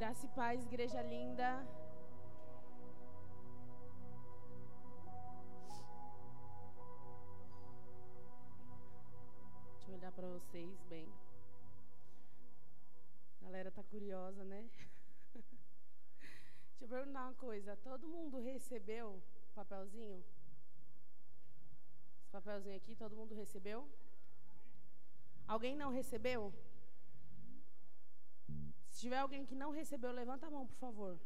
Graça e paz, igreja linda. Deixa eu olhar para vocês bem. A galera tá curiosa, né? Deixa eu perguntar uma coisa. Todo mundo recebeu o papelzinho? Esse papelzinho aqui, todo mundo recebeu? Alguém não recebeu? Se tiver alguém que não recebeu, levanta a mão, por favor.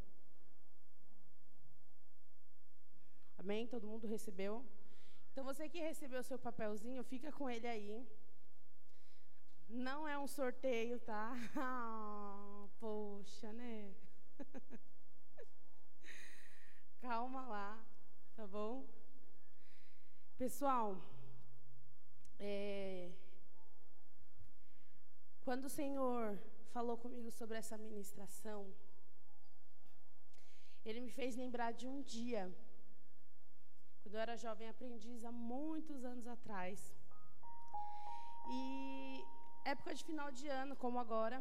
Amém? Todo mundo recebeu? Então você que recebeu seu papelzinho, fica com ele aí. Não é um sorteio, tá? Ah, poxa, né? Calma lá, tá bom? Pessoal, é, quando o Senhor falou comigo sobre essa ministração, ele me fez lembrar de um dia, quando eu era jovem aprendiz, há muitos anos atrás. E época de final de ano, como agora,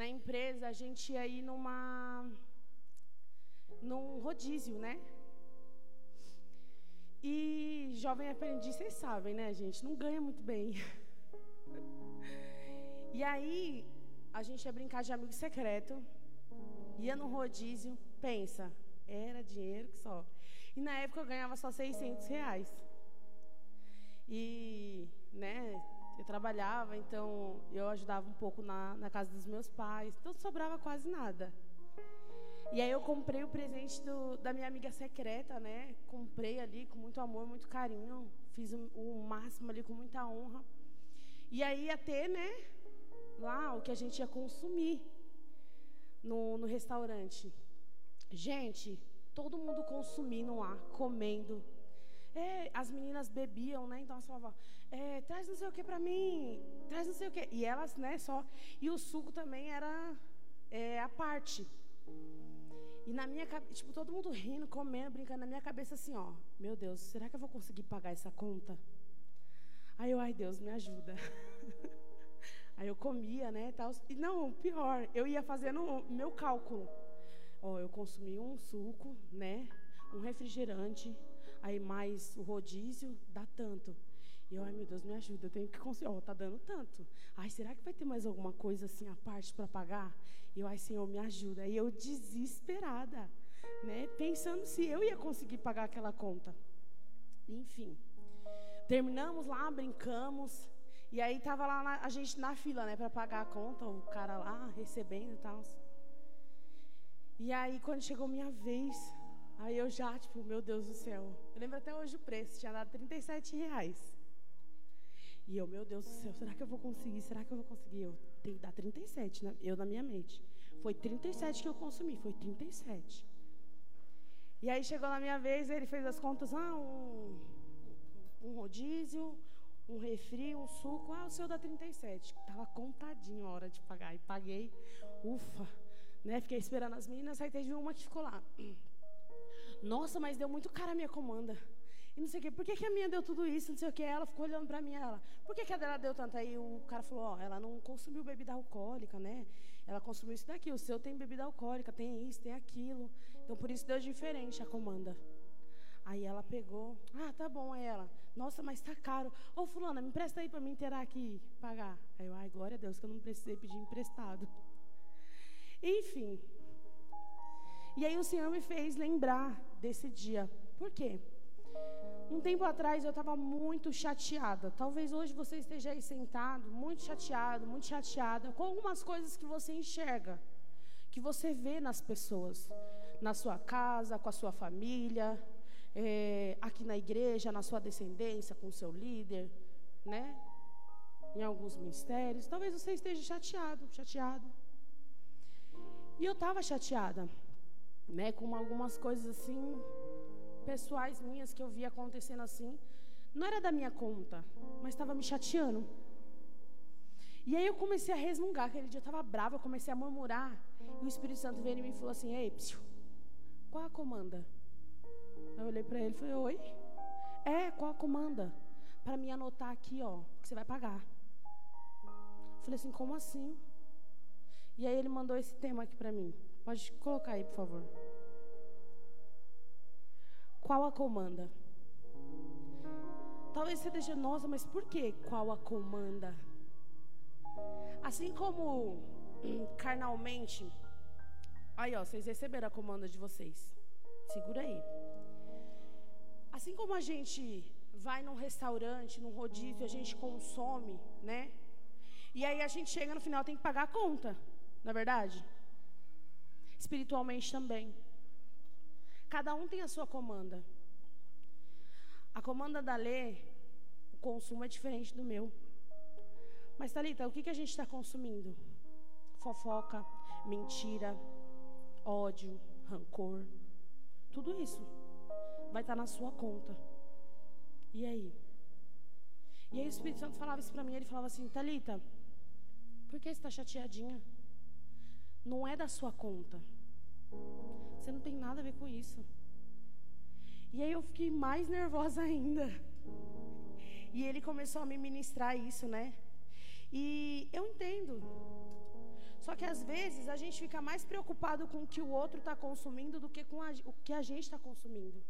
na empresa, a gente ia ir numa num rodízio, né? E jovem aprendiz, vocês sabem, né, gente? Não ganha muito bem. E aí, a gente ia brincar de amigo secreto, ia no rodízio, pensa, era dinheiro que só. E na época eu ganhava só 600 reais. E, né, eu trabalhava, então eu ajudava um pouco na, na casa dos meus pais, então sobrava quase nada. E aí eu comprei o presente do, da minha amiga secreta, né? Comprei ali com muito amor, muito carinho, fiz o, o máximo ali com muita honra. E aí ia ter, né, lá o que a gente ia consumir no, no restaurante. Gente, todo mundo consumindo lá, comendo. É, as meninas bebiam, né? Então elas falavam, é, traz não sei o que para mim, traz não sei o que. E elas, né, só. E o suco também era é, a parte. E na minha cabeça, tipo, todo mundo rindo, comendo, brincando. Na minha cabeça, assim, ó, meu Deus, será que eu vou conseguir pagar essa conta? Aí eu, ai Deus, me ajuda. Aí eu comia, né, tal. E não, pior, eu ia fazendo meu cálculo. Ó, eu consumi um suco, né, um refrigerante, aí mais o rodízio, dá tanto. E eu, ai meu Deus, me ajuda, eu tenho que conseguir, ó, tá dando tanto. Ai, será que vai ter mais alguma coisa assim à parte para pagar? E eu, ai Senhor, me ajuda. E eu desesperada, né, pensando se eu ia conseguir pagar aquela conta. Enfim, terminamos lá, brincamos, e aí tava lá na, a gente na fila, né, para pagar a conta, o cara lá recebendo e tal. E aí quando chegou minha vez, aí eu já, tipo, meu Deus do céu. Eu lembro até hoje o preço, tinha dado 37 reais. E eu, meu Deus do céu, será que eu vou conseguir? Será que eu vou conseguir? Eu tenho que dar 37, né? Eu na minha mente. Foi 37 que eu consumi, foi 37. E aí chegou na minha vez, ele fez as contas, ah, um, um rodízio, um refri, um suco. Ah, o seu dá 37. Tava contadinho a hora de pagar. E paguei. Ufa. Né? Fiquei esperando as meninas. Aí teve uma que ficou lá. Nossa, mas deu muito cara a minha comanda. E não sei o quê. Por que, que a minha deu tudo isso? Não sei o quê. Ela ficou olhando pra mim. Ela, por que, que a dela deu tanto? Aí o cara falou: Ó, ela não consumiu bebida alcoólica, né? Ela consumiu isso daqui. O seu tem bebida alcoólica, tem isso, tem aquilo. Então por isso deu diferente a comanda. Aí ela pegou, ah, tá bom, aí ela, nossa, mas tá caro. Ô, fulana, me empresta aí para me inteirar aqui, pagar. Aí eu, ai, glória a Deus, que eu não precisei pedir emprestado. Enfim. E aí o Senhor me fez lembrar desse dia. Por quê? Um tempo atrás eu estava muito chateada. Talvez hoje você esteja aí sentado, muito chateado, muito chateada, com algumas coisas que você enxerga, que você vê nas pessoas, na sua casa, com a sua família, é, aqui na igreja, na sua descendência, com seu líder, né? Em alguns ministérios. Talvez você esteja chateado, chateado. E eu estava chateada, né? Com algumas coisas assim, pessoais minhas que eu via acontecendo assim. Não era da minha conta, mas estava me chateando. E aí eu comecei a resmungar. Aquele dia eu estava brava, eu comecei a murmurar. E o Espírito Santo veio e me falou assim: Ei, psiu, qual a comanda? Eu olhei para ele e falei: Oi? É, qual a comanda? Para me anotar aqui, ó, que você vai pagar. Eu falei assim: Como assim? E aí ele mandou esse tema aqui para mim. Pode colocar aí, por favor. Qual a comanda? Talvez você esteja, nossa, mas por que qual a comanda? Assim como hum, carnalmente, aí ó, vocês receberam a comanda de vocês. Segura aí. Assim como a gente vai num restaurante, num rodízio, a gente consome, né? E aí a gente chega no final tem que pagar a conta, na é verdade? Espiritualmente também. Cada um tem a sua comanda. A comanda da lei, o consumo é diferente do meu. Mas, Thalita, o que, que a gente está consumindo? Fofoca, mentira, ódio, rancor. Tudo isso vai estar tá na sua conta. E aí? E aí o Espírito Santo falava isso para mim, ele falava assim, Talita, por que você está chateadinha? Não é da sua conta. Você não tem nada a ver com isso. E aí eu fiquei mais nervosa ainda. E ele começou a me ministrar isso, né? E eu entendo. Só que às vezes a gente fica mais preocupado com o que o outro está consumindo do que com a, o que a gente está consumindo.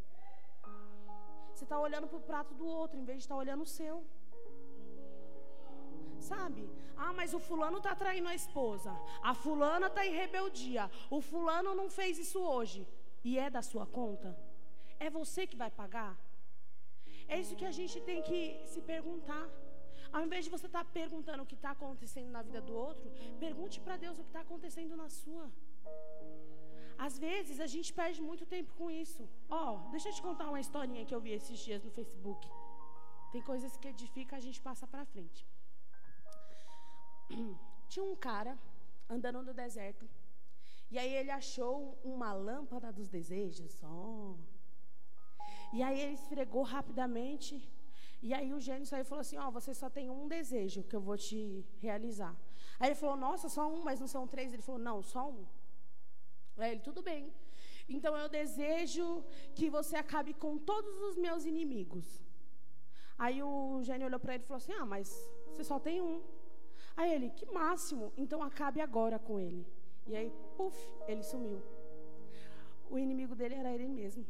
Você está olhando para o prato do outro em vez de estar tá olhando o seu. Sabe? Ah, mas o fulano está traindo a esposa. A fulana está em rebeldia. O fulano não fez isso hoje. E é da sua conta? É você que vai pagar? É isso que a gente tem que se perguntar. Ao invés de você estar tá perguntando o que está acontecendo na vida do outro, pergunte para Deus o que está acontecendo na sua. Às vezes a gente perde muito tempo com isso. Ó, oh, deixa eu te contar uma historinha que eu vi esses dias no Facebook. Tem coisas que edificam, a gente passa para frente. Tinha um cara andando no deserto. E aí ele achou uma lâmpada dos desejos. Oh. E aí ele esfregou rapidamente. E aí o gênio saiu e falou assim: Ó, oh, você só tem um desejo que eu vou te realizar. Aí ele falou: Nossa, só um, mas não são três. Ele falou: Não, só um. Aí ele, tudo bem. Então eu desejo que você acabe com todos os meus inimigos. Aí o gênio olhou para ele e falou assim: Ah, mas você só tem um. Aí ele, que máximo, então acabe agora com ele. E aí, puf, ele sumiu. O inimigo dele era ele mesmo.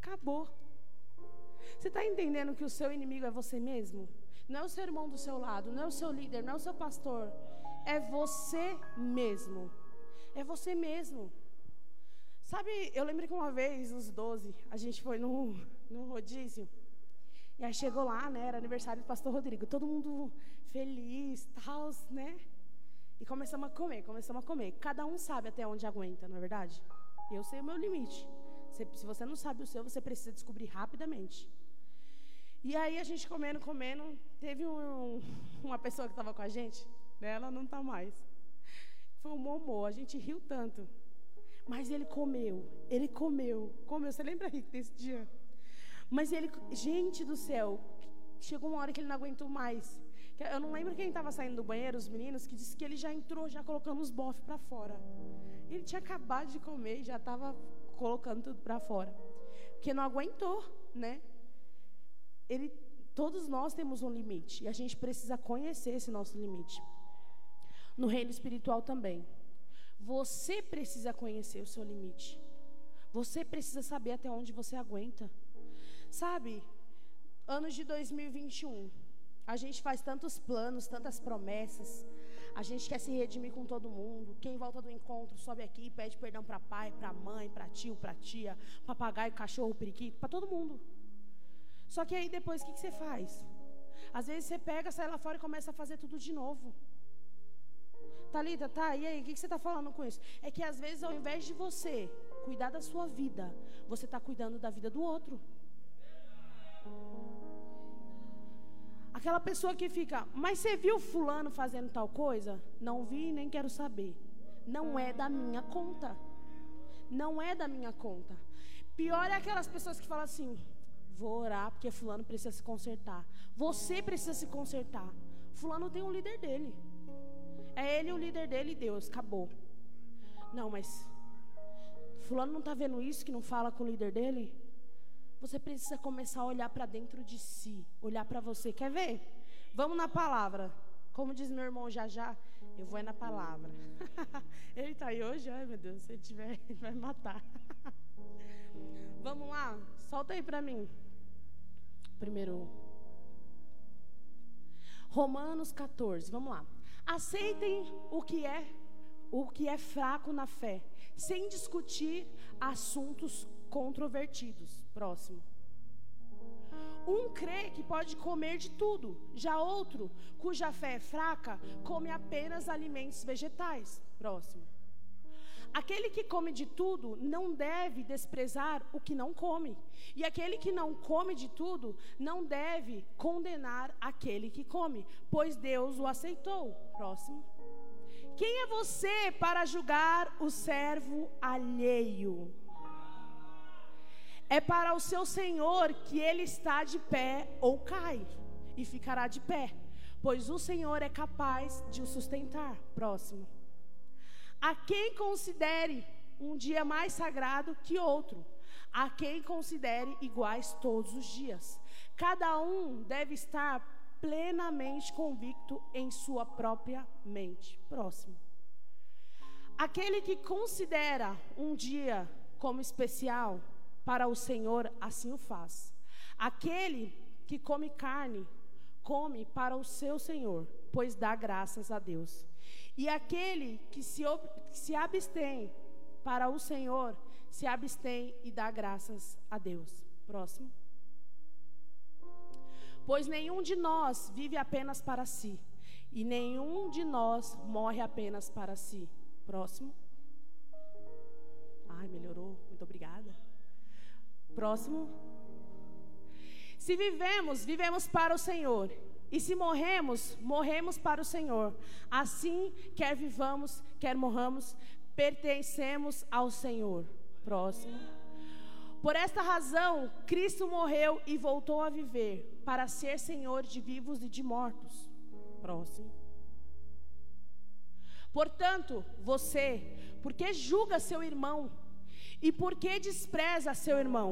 Acabou. Você está entendendo que o seu inimigo é você mesmo? Não é o seu irmão do seu lado, não é o seu líder, não é o seu pastor. É você mesmo. É você mesmo. Sabe, eu lembro que uma vez, uns 12, a gente foi num, num rodízio. E aí chegou lá, né? Era aniversário do pastor Rodrigo. Todo mundo feliz, tal, né? E começamos a comer, começamos a comer. Cada um sabe até onde aguenta, não é verdade? Eu sei o meu limite. Se, se você não sabe o seu, você precisa descobrir rapidamente. E aí a gente comendo, comendo, teve um, uma pessoa que estava com a gente, né? ela não está mais. Foi um momô, a gente riu tanto. Mas ele comeu, ele comeu, comeu. Você lembra, Rick, desse dia? Mas ele, gente do céu, chegou uma hora que ele não aguentou mais. Eu não lembro quem estava saindo do banheiro, os meninos, que disse que ele já entrou, já colocando os bofs para fora. Ele tinha acabado de comer e já estava colocando tudo para fora. Porque não aguentou, né? Ele, todos nós temos um limite e a gente precisa conhecer esse nosso limite no reino espiritual também. Você precisa conhecer o seu limite. Você precisa saber até onde você aguenta. Sabe, anos de 2021, a gente faz tantos planos, tantas promessas. A gente quer se redimir com todo mundo. Quem volta do encontro sobe aqui, pede perdão para pai, para mãe, para tio, para tia, papagaio, cachorro, periquito, para todo mundo. Só que aí depois o que, que você faz? Às vezes você pega, sai lá fora e começa a fazer tudo de novo. Talita, tá? E aí, o que, que você está falando com isso? É que às vezes, ao invés de você cuidar da sua vida, você está cuidando da vida do outro. Aquela pessoa que fica, mas você viu fulano fazendo tal coisa? Não vi, nem quero saber. Não é da minha conta. Não é da minha conta. Pior é aquelas pessoas que falam assim: vou orar porque fulano precisa se consertar. Você precisa se consertar. Fulano tem um líder dele. É ele o líder dele e Deus, acabou. Não, mas fulano não está vendo isso que não fala com o líder dele? Você precisa começar a olhar para dentro de si, olhar para você. Quer ver? Vamos na palavra. Como diz meu irmão já já, Eu vou é na palavra. ele está aí hoje? Ai, meu Deus, se ele tiver, ele vai matar. Vamos lá, solta aí para mim. Primeiro. Romanos 14, vamos lá. Aceitem o que é o que é fraco na fé, sem discutir assuntos controvertidos. Próximo. Um crê que pode comer de tudo, já outro, cuja fé é fraca, come apenas alimentos vegetais. Próximo. Aquele que come de tudo não deve desprezar o que não come, e aquele que não come de tudo não deve condenar aquele que come, pois Deus o aceitou. Próximo. Quem é você para julgar o servo alheio? É para o seu Senhor que ele está de pé ou cai, e ficará de pé, pois o Senhor é capaz de o sustentar. Próximo. A quem considere um dia mais sagrado que outro, a quem considere iguais todos os dias. Cada um deve estar plenamente convicto em sua própria mente. Próximo. Aquele que considera um dia como especial, para o Senhor, assim o faz. Aquele que come carne, come para o seu Senhor, pois dá graças a Deus. E aquele que se, que se abstém para o Senhor, se abstém e dá graças a Deus. Próximo. Pois nenhum de nós vive apenas para si, e nenhum de nós morre apenas para si. Próximo. Ai, melhorou. Muito obrigada. Próximo. Se vivemos, vivemos para o Senhor. E se morremos, morremos para o Senhor. Assim, quer vivamos, quer morramos, pertencemos ao Senhor. Próximo. Por esta razão, Cristo morreu e voltou a viver, para ser Senhor de vivos e de mortos. Próximo. Portanto, você, porque julga seu irmão, e por que despreza seu irmão?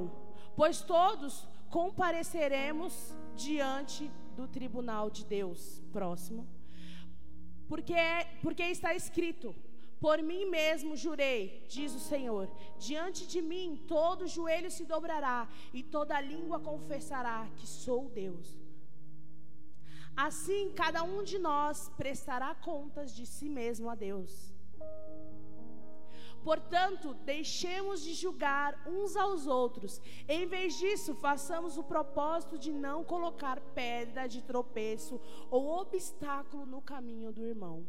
Pois todos compareceremos diante do tribunal de Deus. Próximo. Porque, porque está escrito: Por mim mesmo jurei, diz o Senhor, diante de mim todo joelho se dobrará e toda língua confessará que sou Deus. Assim, cada um de nós prestará contas de si mesmo a Deus. Portanto, deixemos de julgar uns aos outros. Em vez disso, façamos o propósito de não colocar pedra de tropeço ou obstáculo no caminho do irmão.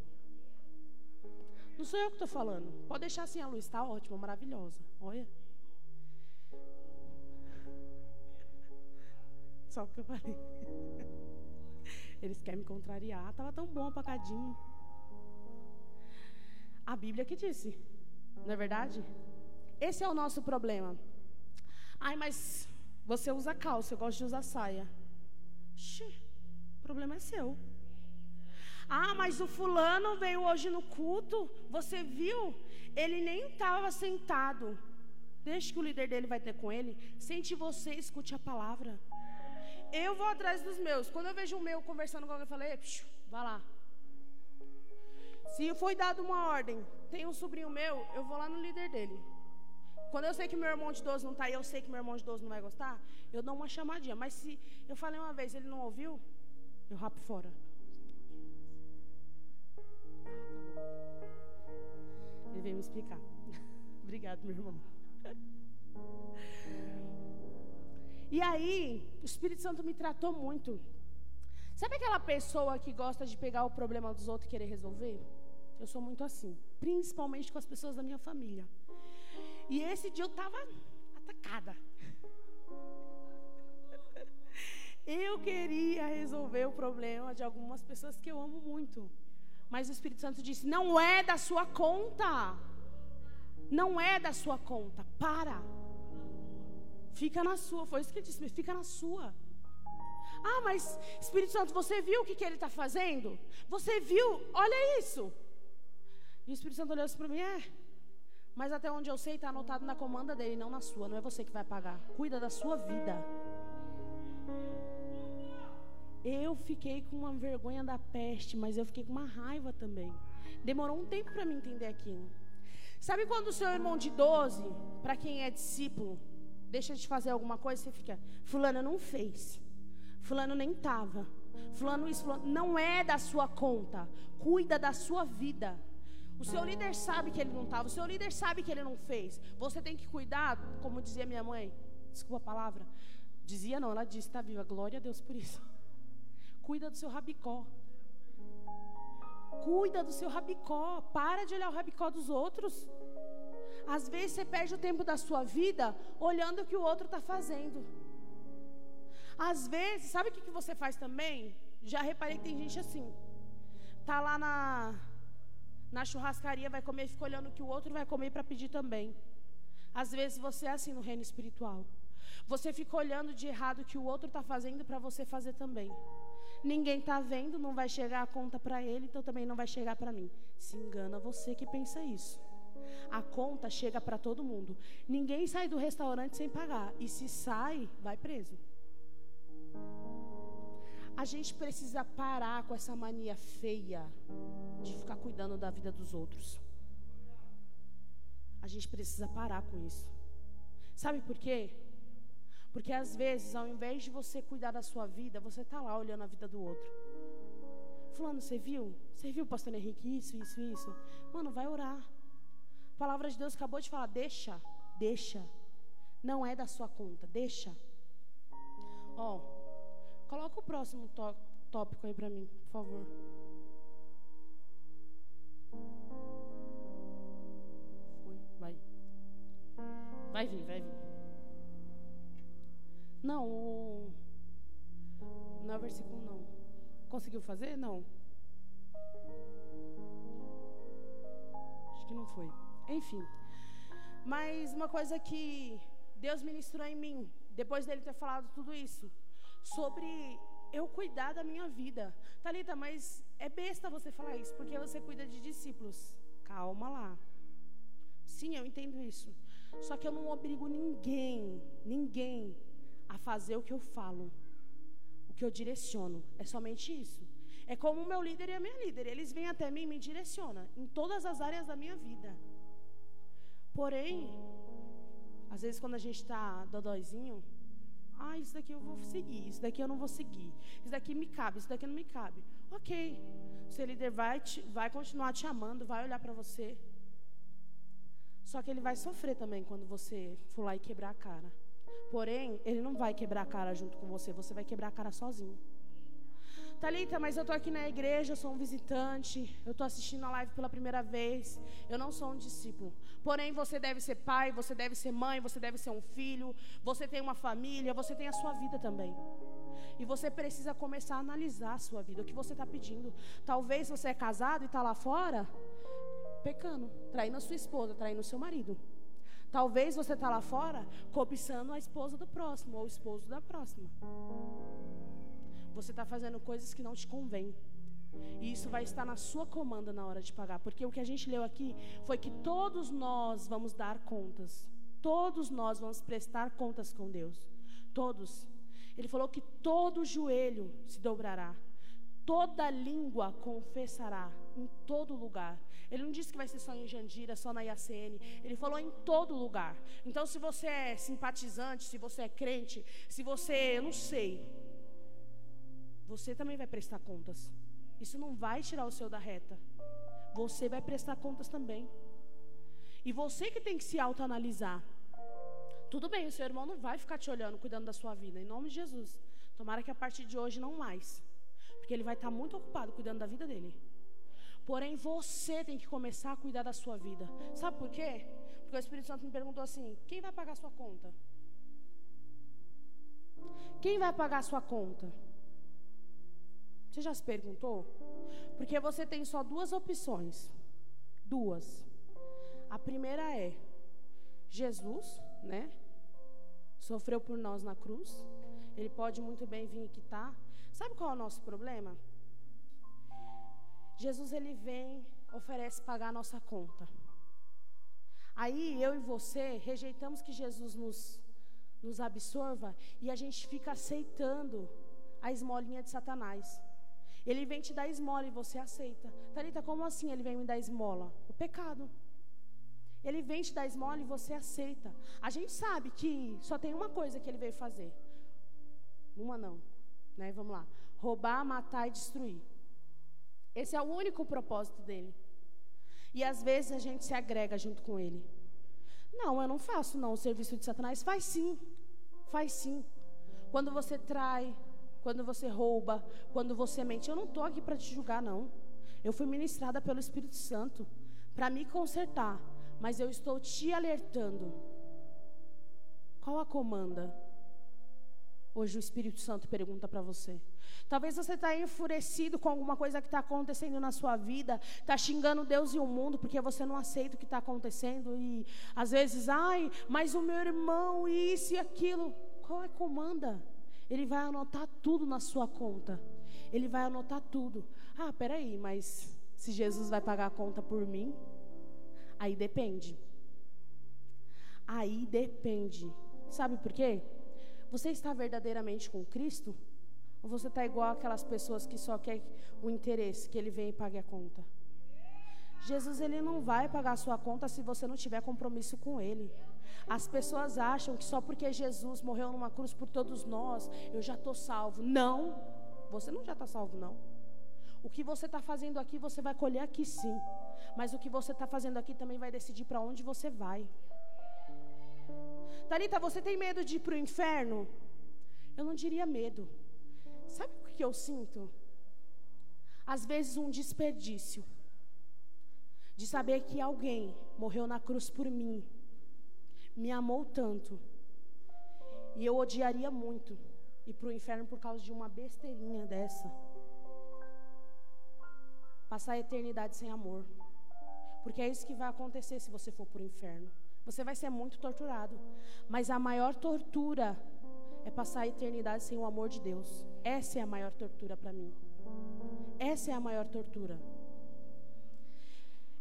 Não sou eu que estou falando. Pode deixar assim a luz, está ótima, maravilhosa. Olha. Só o que eu falei. Eles querem me contrariar. Tava tão bom apacadinho. A Bíblia que disse. Não é verdade? Esse é o nosso problema. Ai, mas você usa calça, eu gosto de usar saia. Xê, o problema é seu. Ah, mas o fulano veio hoje no culto, você viu? Ele nem estava sentado. Deixe que o líder dele vai ter com ele. Sente você, escute a palavra. Eu vou atrás dos meus. Quando eu vejo o meu conversando com alguém, eu falei, vai lá. Se foi dada uma ordem, tem um sobrinho meu, eu vou lá no líder dele. Quando eu sei que meu irmão de 12 não está aí, eu sei que meu irmão de 12 não vai gostar, eu dou uma chamadinha. Mas se eu falei uma vez ele não ouviu, eu rapo fora. Ele veio me explicar. Obrigado, meu irmão. e aí, o Espírito Santo me tratou muito. Sabe aquela pessoa que gosta de pegar o problema dos outros e querer resolver? Eu sou muito assim, principalmente com as pessoas da minha família. E esse dia eu estava atacada. Eu queria resolver o problema de algumas pessoas que eu amo muito. Mas o Espírito Santo disse: não é da sua conta. Não é da sua conta. Para. Fica na sua. Foi isso que ele disse: fica na sua. Ah, mas Espírito Santo, você viu o que, que ele está fazendo? Você viu? Olha isso. E o Espírito Santo olhou assim para mim: é. Mas até onde eu sei, está anotado na comanda dele, não na sua. Não é você que vai pagar. Cuida da sua vida. Eu fiquei com uma vergonha da peste, mas eu fiquei com uma raiva também. Demorou um tempo para me entender aquilo. Sabe quando o seu irmão de 12, para quem é discípulo, deixa de fazer alguma coisa, você fica, fulano não fez. Fulano nem tava. Fulano isso, fulano, não é da sua conta. Cuida da sua vida. O seu líder sabe que ele não estava, o seu líder sabe que ele não fez. Você tem que cuidar, como dizia minha mãe, desculpa a palavra. Dizia não, ela disse, está viva. Glória a Deus por isso. Cuida do seu rabicó. Cuida do seu rabicó. Para de olhar o rabicó dos outros. Às vezes você perde o tempo da sua vida olhando o que o outro está fazendo. Às vezes, sabe o que, que você faz também? Já reparei que tem gente assim. Tá lá na, na churrascaria, vai comer e fica olhando o que o outro vai comer para pedir também. Às vezes você é assim no reino espiritual. Você fica olhando de errado o que o outro está fazendo para você fazer também. Ninguém está vendo, não vai chegar a conta para ele, então também não vai chegar para mim. Se engana você que pensa isso. A conta chega para todo mundo. Ninguém sai do restaurante sem pagar. E se sai, vai preso. A gente precisa parar com essa mania feia de ficar cuidando da vida dos outros. A gente precisa parar com isso. Sabe por quê? Porque às vezes, ao invés de você cuidar da sua vida, você está lá olhando a vida do outro. Fulano, você viu? Você viu, pastor Henrique, isso, isso, isso? Mano, vai orar. A palavra de Deus acabou de falar: deixa, deixa. Não é da sua conta, deixa. Ó, oh, coloca o próximo tópico aí para mim, por favor. Vai vir, vai vir. Não, não é o versículo não. Conseguiu fazer? Não. Acho que não foi. Enfim. Mas uma coisa que Deus ministrou em mim, depois dele ter falado tudo isso, sobre eu cuidar da minha vida. Talita, mas é besta você falar isso, porque você cuida de discípulos. Calma lá. Sim, eu entendo isso. Só que eu não obrigo ninguém, ninguém a fazer o que eu falo, o que eu direciono. É somente isso. É como o meu líder e a minha líder. Eles vêm até mim e me direcionam em todas as áreas da minha vida. Porém, às vezes quando a gente está dodóizinho, ah, isso daqui eu vou seguir, isso daqui eu não vou seguir, isso daqui me cabe, isso daqui não me cabe. Ok, seu líder vai, te, vai continuar te amando, vai olhar para você. Só que ele vai sofrer também quando você for lá e quebrar a cara. Porém, ele não vai quebrar a cara junto com você, você vai quebrar a cara sozinho. Talita, mas eu tô aqui na igreja, eu sou um visitante, eu tô assistindo a live pela primeira vez, eu não sou um discípulo. Porém, você deve ser pai, você deve ser mãe, você deve ser um filho, você tem uma família, você tem a sua vida também. E você precisa começar a analisar a sua vida, o que você está pedindo. Talvez você é casado e está lá fora, pecando, traindo a sua esposa, traindo o seu marido. Talvez você está lá fora cobiçando a esposa do próximo ou o esposo da próxima. Você está fazendo coisas que não te convêm. E isso vai estar na sua comanda na hora de pagar. Porque o que a gente leu aqui foi que todos nós vamos dar contas. Todos nós vamos prestar contas com Deus. Todos. Ele falou que todo joelho se dobrará. Toda língua confessará em todo lugar. Ele não disse que vai ser só em Jandira, só na IACN. Ele falou em todo lugar. Então, se você é simpatizante, se você é crente, se você, eu não sei, você também vai prestar contas. Isso não vai tirar o seu da reta. Você vai prestar contas também. E você que tem que se autoanalisar. Tudo bem, o seu irmão não vai ficar te olhando, cuidando da sua vida, em nome de Jesus. Tomara que a partir de hoje não mais. Porque ele vai estar muito ocupado cuidando da vida dele. Porém, você tem que começar a cuidar da sua vida. Sabe por quê? Porque o Espírito Santo me perguntou assim: quem vai pagar a sua conta? Quem vai pagar a sua conta? Você já se perguntou? Porque você tem só duas opções. Duas. A primeira é: Jesus, né? Sofreu por nós na cruz. Ele pode muito bem vir aqui, tá? Sabe qual é o nosso problema? Jesus ele vem, oferece pagar a nossa conta. Aí eu e você rejeitamos que Jesus nos, nos absorva e a gente fica aceitando a esmolinha de Satanás. Ele vem te dar esmola e você aceita. Talita, como assim ele vem me dar esmola? O pecado. Ele vem te dar esmola e você aceita. A gente sabe que só tem uma coisa que ele veio fazer. Uma não, né? Vamos lá. Roubar, matar e destruir. Esse é o único propósito dele. E às vezes a gente se agrega junto com ele. Não, eu não faço não o serviço de Satanás. Faz sim. Faz sim. Quando você trai, quando você rouba, quando você mente, eu não estou aqui para te julgar, não. Eu fui ministrada pelo Espírito Santo para me consertar, mas eu estou te alertando. Qual a comanda? Hoje o Espírito Santo pergunta para você. Talvez você está enfurecido com alguma coisa que está acontecendo na sua vida, está xingando Deus e o mundo porque você não aceita o que está acontecendo e às vezes, ai, mas o meu irmão, isso e aquilo. Qual é a comanda? Ele vai anotar tudo na sua conta. Ele vai anotar tudo. Ah, peraí, mas se Jesus vai pagar a conta por mim, aí depende. Aí depende. Sabe por quê? Você está verdadeiramente com Cristo? Ou você está igual aquelas pessoas que só quer o interesse, que ele vem e pague a conta? Jesus ele não vai pagar a sua conta se você não tiver compromisso com ele. As pessoas acham que só porque Jesus morreu numa cruz por todos nós, eu já estou salvo. Não, você não já está salvo, não. O que você está fazendo aqui, você vai colher aqui sim. Mas o que você está fazendo aqui também vai decidir para onde você vai. Talita, você tem medo de ir para o inferno? Eu não diria medo. Sabe o que eu sinto? Às vezes um desperdício de saber que alguém morreu na cruz por mim, me amou tanto, e eu odiaria muito ir para o inferno por causa de uma besteirinha dessa. Passar a eternidade sem amor. Porque é isso que vai acontecer se você for para o inferno. Você vai ser muito torturado. Mas a maior tortura é passar a eternidade sem o amor de Deus. Essa é a maior tortura para mim. Essa é a maior tortura.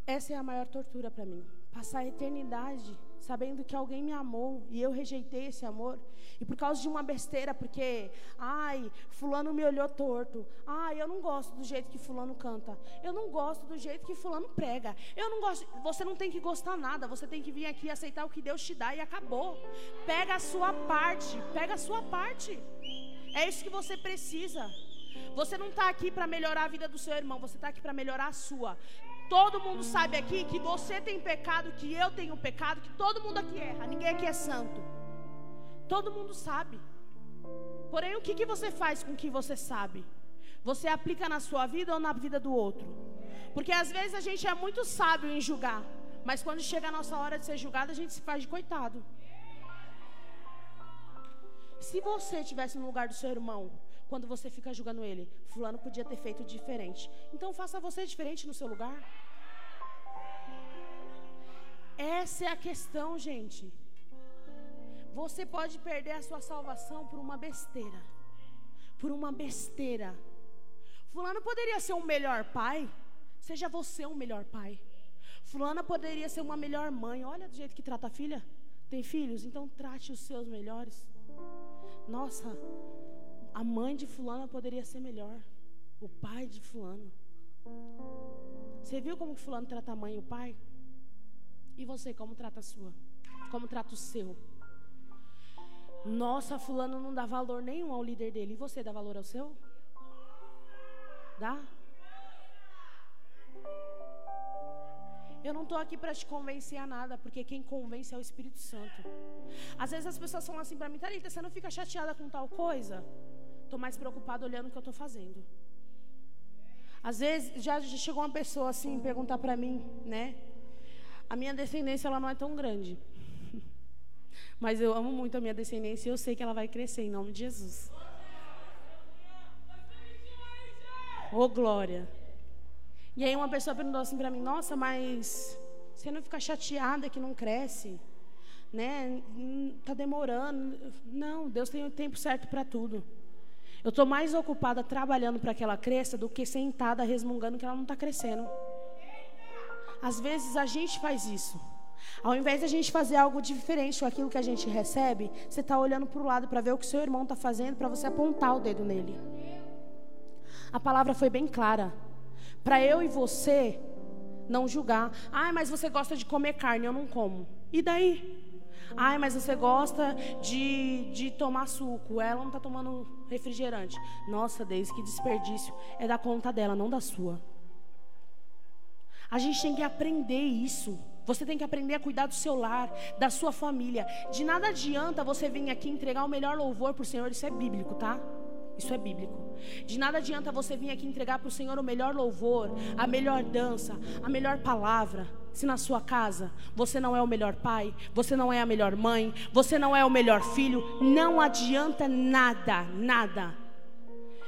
Essa é a maior tortura para mim. Passar a eternidade sabendo que alguém me amou e eu rejeitei esse amor. E por causa de uma besteira, porque, ai, fulano me olhou torto. Ai, eu não gosto do jeito que fulano canta. Eu não gosto do jeito que fulano prega. Eu não gosto, você não tem que gostar nada, você tem que vir aqui aceitar o que Deus te dá e acabou. Pega a sua parte, pega a sua parte. É isso que você precisa. Você não está aqui para melhorar a vida do seu irmão, você está aqui para melhorar a sua. Todo mundo sabe aqui que você tem pecado, que eu tenho pecado, que todo mundo aqui erra, ninguém aqui é santo. Todo mundo sabe. Porém, o que, que você faz com o que você sabe? Você aplica na sua vida ou na vida do outro? Porque às vezes a gente é muito sábio em julgar, mas quando chega a nossa hora de ser julgado, a gente se faz de coitado. Se você estivesse no lugar do seu irmão, quando você fica julgando ele. Fulano podia ter feito diferente. Então faça você diferente no seu lugar. Essa é a questão, gente. Você pode perder a sua salvação por uma besteira. Por uma besteira. Fulano poderia ser um melhor pai. Seja você um melhor pai. Fulana poderia ser uma melhor mãe. Olha do jeito que trata a filha. Tem filhos? Então trate os seus melhores. Nossa, a mãe de fulano poderia ser melhor. O pai de fulano. Você viu como fulano trata a mãe e o pai? E você, como trata a sua? Como trata o seu? Nossa, fulano não dá valor nenhum ao líder dele. E você dá valor ao seu? Dá? Eu não estou aqui para te convencer a nada, porque quem convence é o Espírito Santo. Às vezes as pessoas falam assim para mim, Thalita, você não fica chateada com tal coisa? Estou mais preocupado olhando o que eu estou fazendo. Às vezes, já, chegou uma pessoa assim, perguntar para mim, né? A minha descendência, ela não é tão grande. Mas eu amo muito a minha descendência e eu sei que ela vai crescer em nome de Jesus. Ô, oh, glória. E aí uma pessoa perguntou assim para mim, nossa, mas você não fica chateada que não cresce? Né? Tá demorando. Não, Deus tem o tempo certo para tudo. Eu estou mais ocupada trabalhando para que ela cresça do que sentada resmungando que ela não está crescendo. Às vezes a gente faz isso. Ao invés de a gente fazer algo diferente com aquilo que a gente recebe, você está olhando para o lado para ver o que seu irmão está fazendo, para você apontar o dedo nele. A palavra foi bem clara. Para eu e você não julgar. Ai, mas você gosta de comer carne, eu não como. E daí? Ai, mas você gosta de, de tomar suco, ela não está tomando refrigerante. Nossa, Deus, que desperdício. É da conta dela, não da sua. A gente tem que aprender isso. Você tem que aprender a cuidar do seu lar, da sua família. De nada adianta você vir aqui entregar o melhor louvor para o Senhor, isso é bíblico, tá? Isso é bíblico. De nada adianta você vir aqui entregar para o Senhor o melhor louvor, a melhor dança, a melhor palavra, se na sua casa você não é o melhor pai, você não é a melhor mãe, você não é o melhor filho, não adianta nada, nada.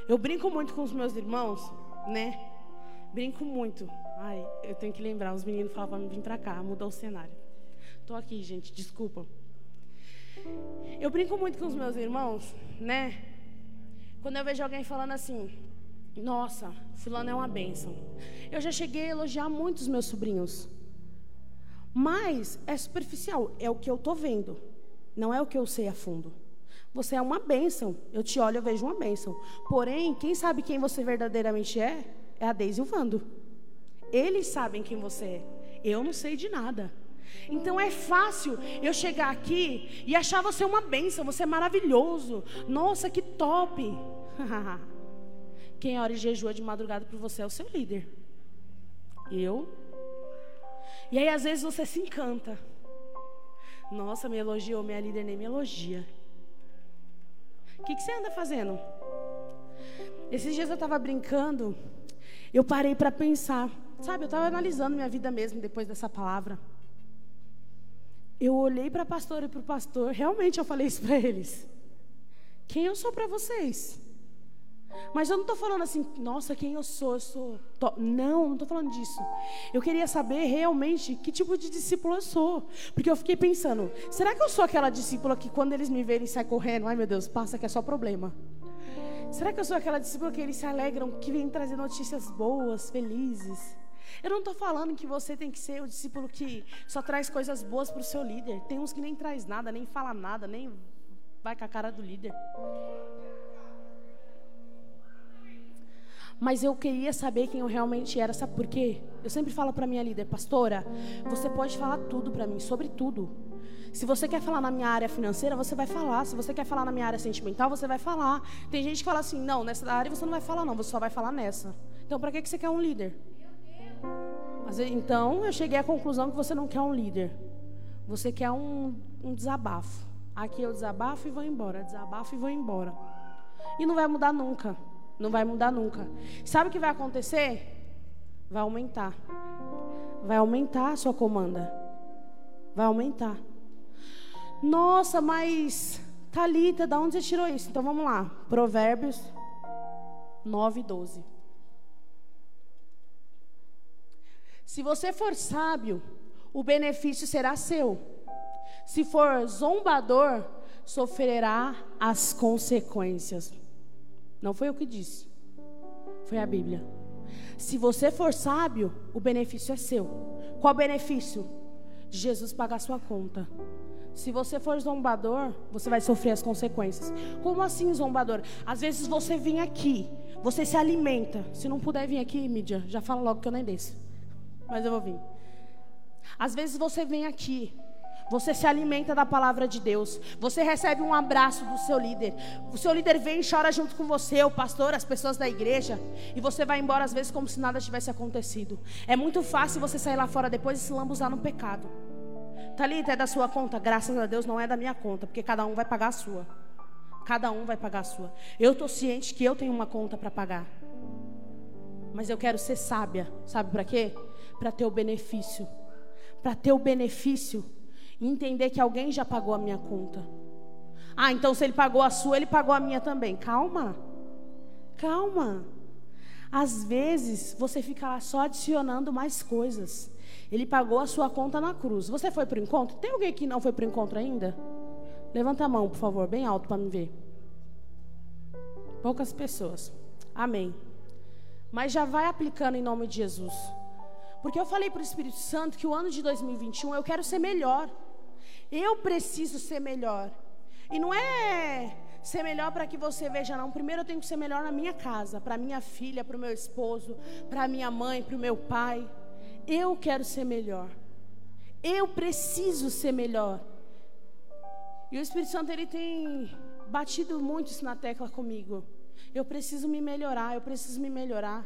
Eu brinco muito com os meus irmãos, né? Brinco muito. Ai, eu tenho que lembrar, os meninos falavam para vir para cá, mudou o cenário. Tô aqui, gente, desculpa. Eu brinco muito com os meus irmãos, né? Quando eu vejo alguém falando assim, nossa, fulano é uma bênção. Eu já cheguei a elogiar muito os meus sobrinhos. Mas é superficial, é o que eu estou vendo, não é o que eu sei a fundo. Você é uma bênção. Eu te olho, eu vejo uma bênção. Porém, quem sabe quem você verdadeiramente é, é a Deise e o Vando. Eles sabem quem você é. Eu não sei de nada. Então é fácil eu chegar aqui e achar você uma bênção, você é maravilhoso. Nossa, que top. Quem ora e jejua de madrugada por você é o seu líder. Eu e aí, às vezes, você se encanta. Nossa, me elogiou, minha líder nem me elogia. O que, que você anda fazendo? Esses dias eu estava brincando, eu parei para pensar. Sabe, eu estava analisando minha vida mesmo depois dessa palavra. Eu olhei para a pastora e para o pastor, realmente eu falei isso para eles. Quem eu sou para vocês? Mas eu não estou falando assim, nossa, quem eu sou? Eu sou. Não, não estou falando disso. Eu queria saber realmente que tipo de discípulo eu sou. Porque eu fiquei pensando, será que eu sou aquela discípula que quando eles me verem sai correndo? Ai meu Deus, passa que é só problema. Será que eu sou aquela discípula que eles se alegram, que vem trazer notícias boas, felizes? Eu não estou falando que você tem que ser o discípulo que só traz coisas boas para o seu líder. Tem uns que nem traz nada, nem fala nada, nem vai com a cara do líder. Mas eu queria saber quem eu realmente era, sabe por quê? Eu sempre falo para minha líder, pastora, você pode falar tudo para mim, sobre tudo. Se você quer falar na minha área financeira, você vai falar. Se você quer falar na minha área sentimental, você vai falar. Tem gente que fala assim: não, nessa área você não vai falar, não, você só vai falar nessa. Então, para que, você quer um líder? Mas, então, eu cheguei à conclusão que você não quer um líder. Você quer um, um desabafo. Aqui eu desabafo e vou embora. Desabafo e vou embora. E não vai mudar nunca. Não vai mudar nunca. Sabe o que vai acontecer? Vai aumentar. Vai aumentar a sua comanda. Vai aumentar. Nossa, mas Talita, da onde você tirou isso? Então vamos lá. Provérbios 9, 12. Se você for sábio, o benefício será seu. Se for zombador, sofrerá as consequências. Não foi eu que disse. Foi a Bíblia. Se você for sábio, o benefício é seu. Qual benefício? Jesus pagar sua conta. Se você for zombador, você vai sofrer as consequências. Como assim zombador? Às vezes você vem aqui, você se alimenta. Se não puder vir aqui, mídia, já fala logo que eu nem desço. Mas eu vou vir. Às vezes você vem aqui, você se alimenta da palavra de Deus. Você recebe um abraço do seu líder. O seu líder vem e chora junto com você, o pastor, as pessoas da igreja. E você vai embora às vezes como se nada tivesse acontecido. É muito fácil você sair lá fora depois e se lambuzar no pecado. Talita é da sua conta? Graças a Deus não é da minha conta, porque cada um vai pagar a sua. Cada um vai pagar a sua. Eu estou ciente que eu tenho uma conta para pagar. Mas eu quero ser sábia. Sabe para quê? Para ter o benefício. Para ter o benefício e entender que alguém já pagou a minha conta. Ah, então se ele pagou a sua, ele pagou a minha também. Calma. Calma. Às vezes você fica lá só adicionando mais coisas. Ele pagou a sua conta na cruz. Você foi para o encontro? Tem alguém que não foi para o encontro ainda? Levanta a mão, por favor, bem alto para me ver. Poucas pessoas. Amém. Mas já vai aplicando em nome de Jesus. Porque eu falei para o Espírito Santo que o ano de 2021 eu quero ser melhor. Eu preciso ser melhor. E não é ser melhor para que você veja, não. Primeiro eu tenho que ser melhor na minha casa, para minha filha, para o meu esposo, para minha mãe, para o meu pai. Eu quero ser melhor. Eu preciso ser melhor. E o Espírito Santo ele tem batido muito isso na tecla comigo. Eu preciso me melhorar, eu preciso me melhorar.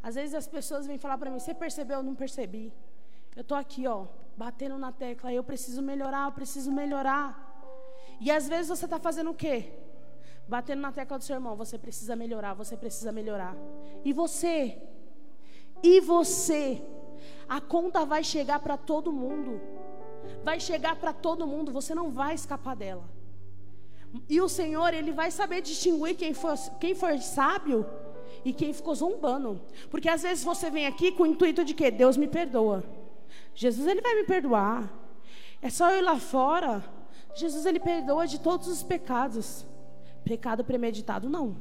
Às vezes as pessoas vêm falar para mim: "Você percebeu? Eu não percebi". Eu tô aqui, ó, batendo na tecla. Eu preciso melhorar, eu preciso melhorar. E às vezes você está fazendo o quê? Batendo na tecla do seu irmão. Você precisa melhorar, você precisa melhorar. E você? E você? A conta vai chegar para todo mundo. Vai chegar para todo mundo. Você não vai escapar dela. E o Senhor, Ele vai saber distinguir quem for, quem for sábio e quem ficou zombando. Porque às vezes você vem aqui com o intuito de que Deus me perdoa. Jesus ele vai me perdoar. É só eu ir lá fora. Jesus ele perdoa de todos os pecados. Pecado premeditado não.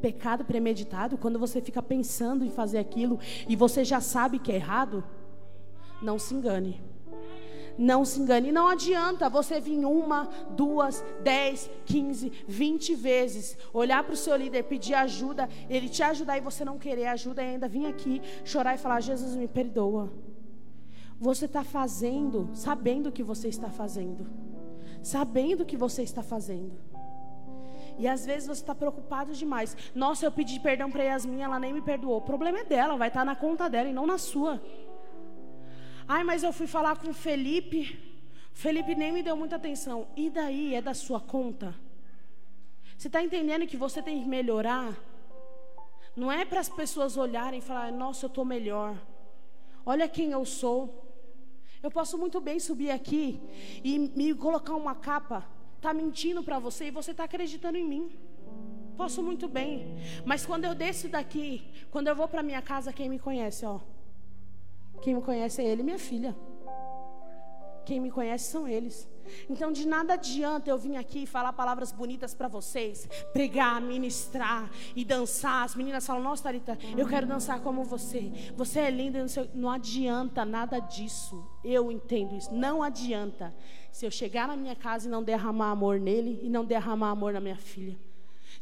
Pecado premeditado, quando você fica pensando em fazer aquilo e você já sabe que é errado, não se engane. Não se engane. Não adianta você vir uma, duas, dez, quinze, vinte vezes, olhar para o seu líder, pedir ajuda, ele te ajudar e você não querer ajuda e ainda vir aqui chorar e falar: Jesus, me perdoa. Você está fazendo, sabendo o que você está fazendo. Sabendo o que você está fazendo. E às vezes você está preocupado demais. Nossa, eu pedi perdão para Yasmin, ela nem me perdoou. O problema é dela, vai estar tá na conta dela e não na sua. Ai, mas eu fui falar com o Felipe. O Felipe nem me deu muita atenção. E daí? É da sua conta? Você está entendendo que você tem que melhorar? Não é para as pessoas olharem e falar, nossa, eu estou melhor. Olha quem eu sou. Eu posso muito bem subir aqui e me colocar uma capa, tá mentindo para você e você está acreditando em mim. Posso muito bem. Mas quando eu desço daqui, quando eu vou para minha casa, quem me conhece, ó, quem me conhece é ele minha filha. Quem me conhece são eles. Então, de nada adianta eu vir aqui falar palavras bonitas para vocês, pregar, ministrar e dançar. As meninas falam: Nossa, Tarita, eu quero dançar como você. Você é linda. Não, não adianta nada disso. Eu entendo isso. Não adianta se eu chegar na minha casa e não derramar amor nele e não derramar amor na minha filha.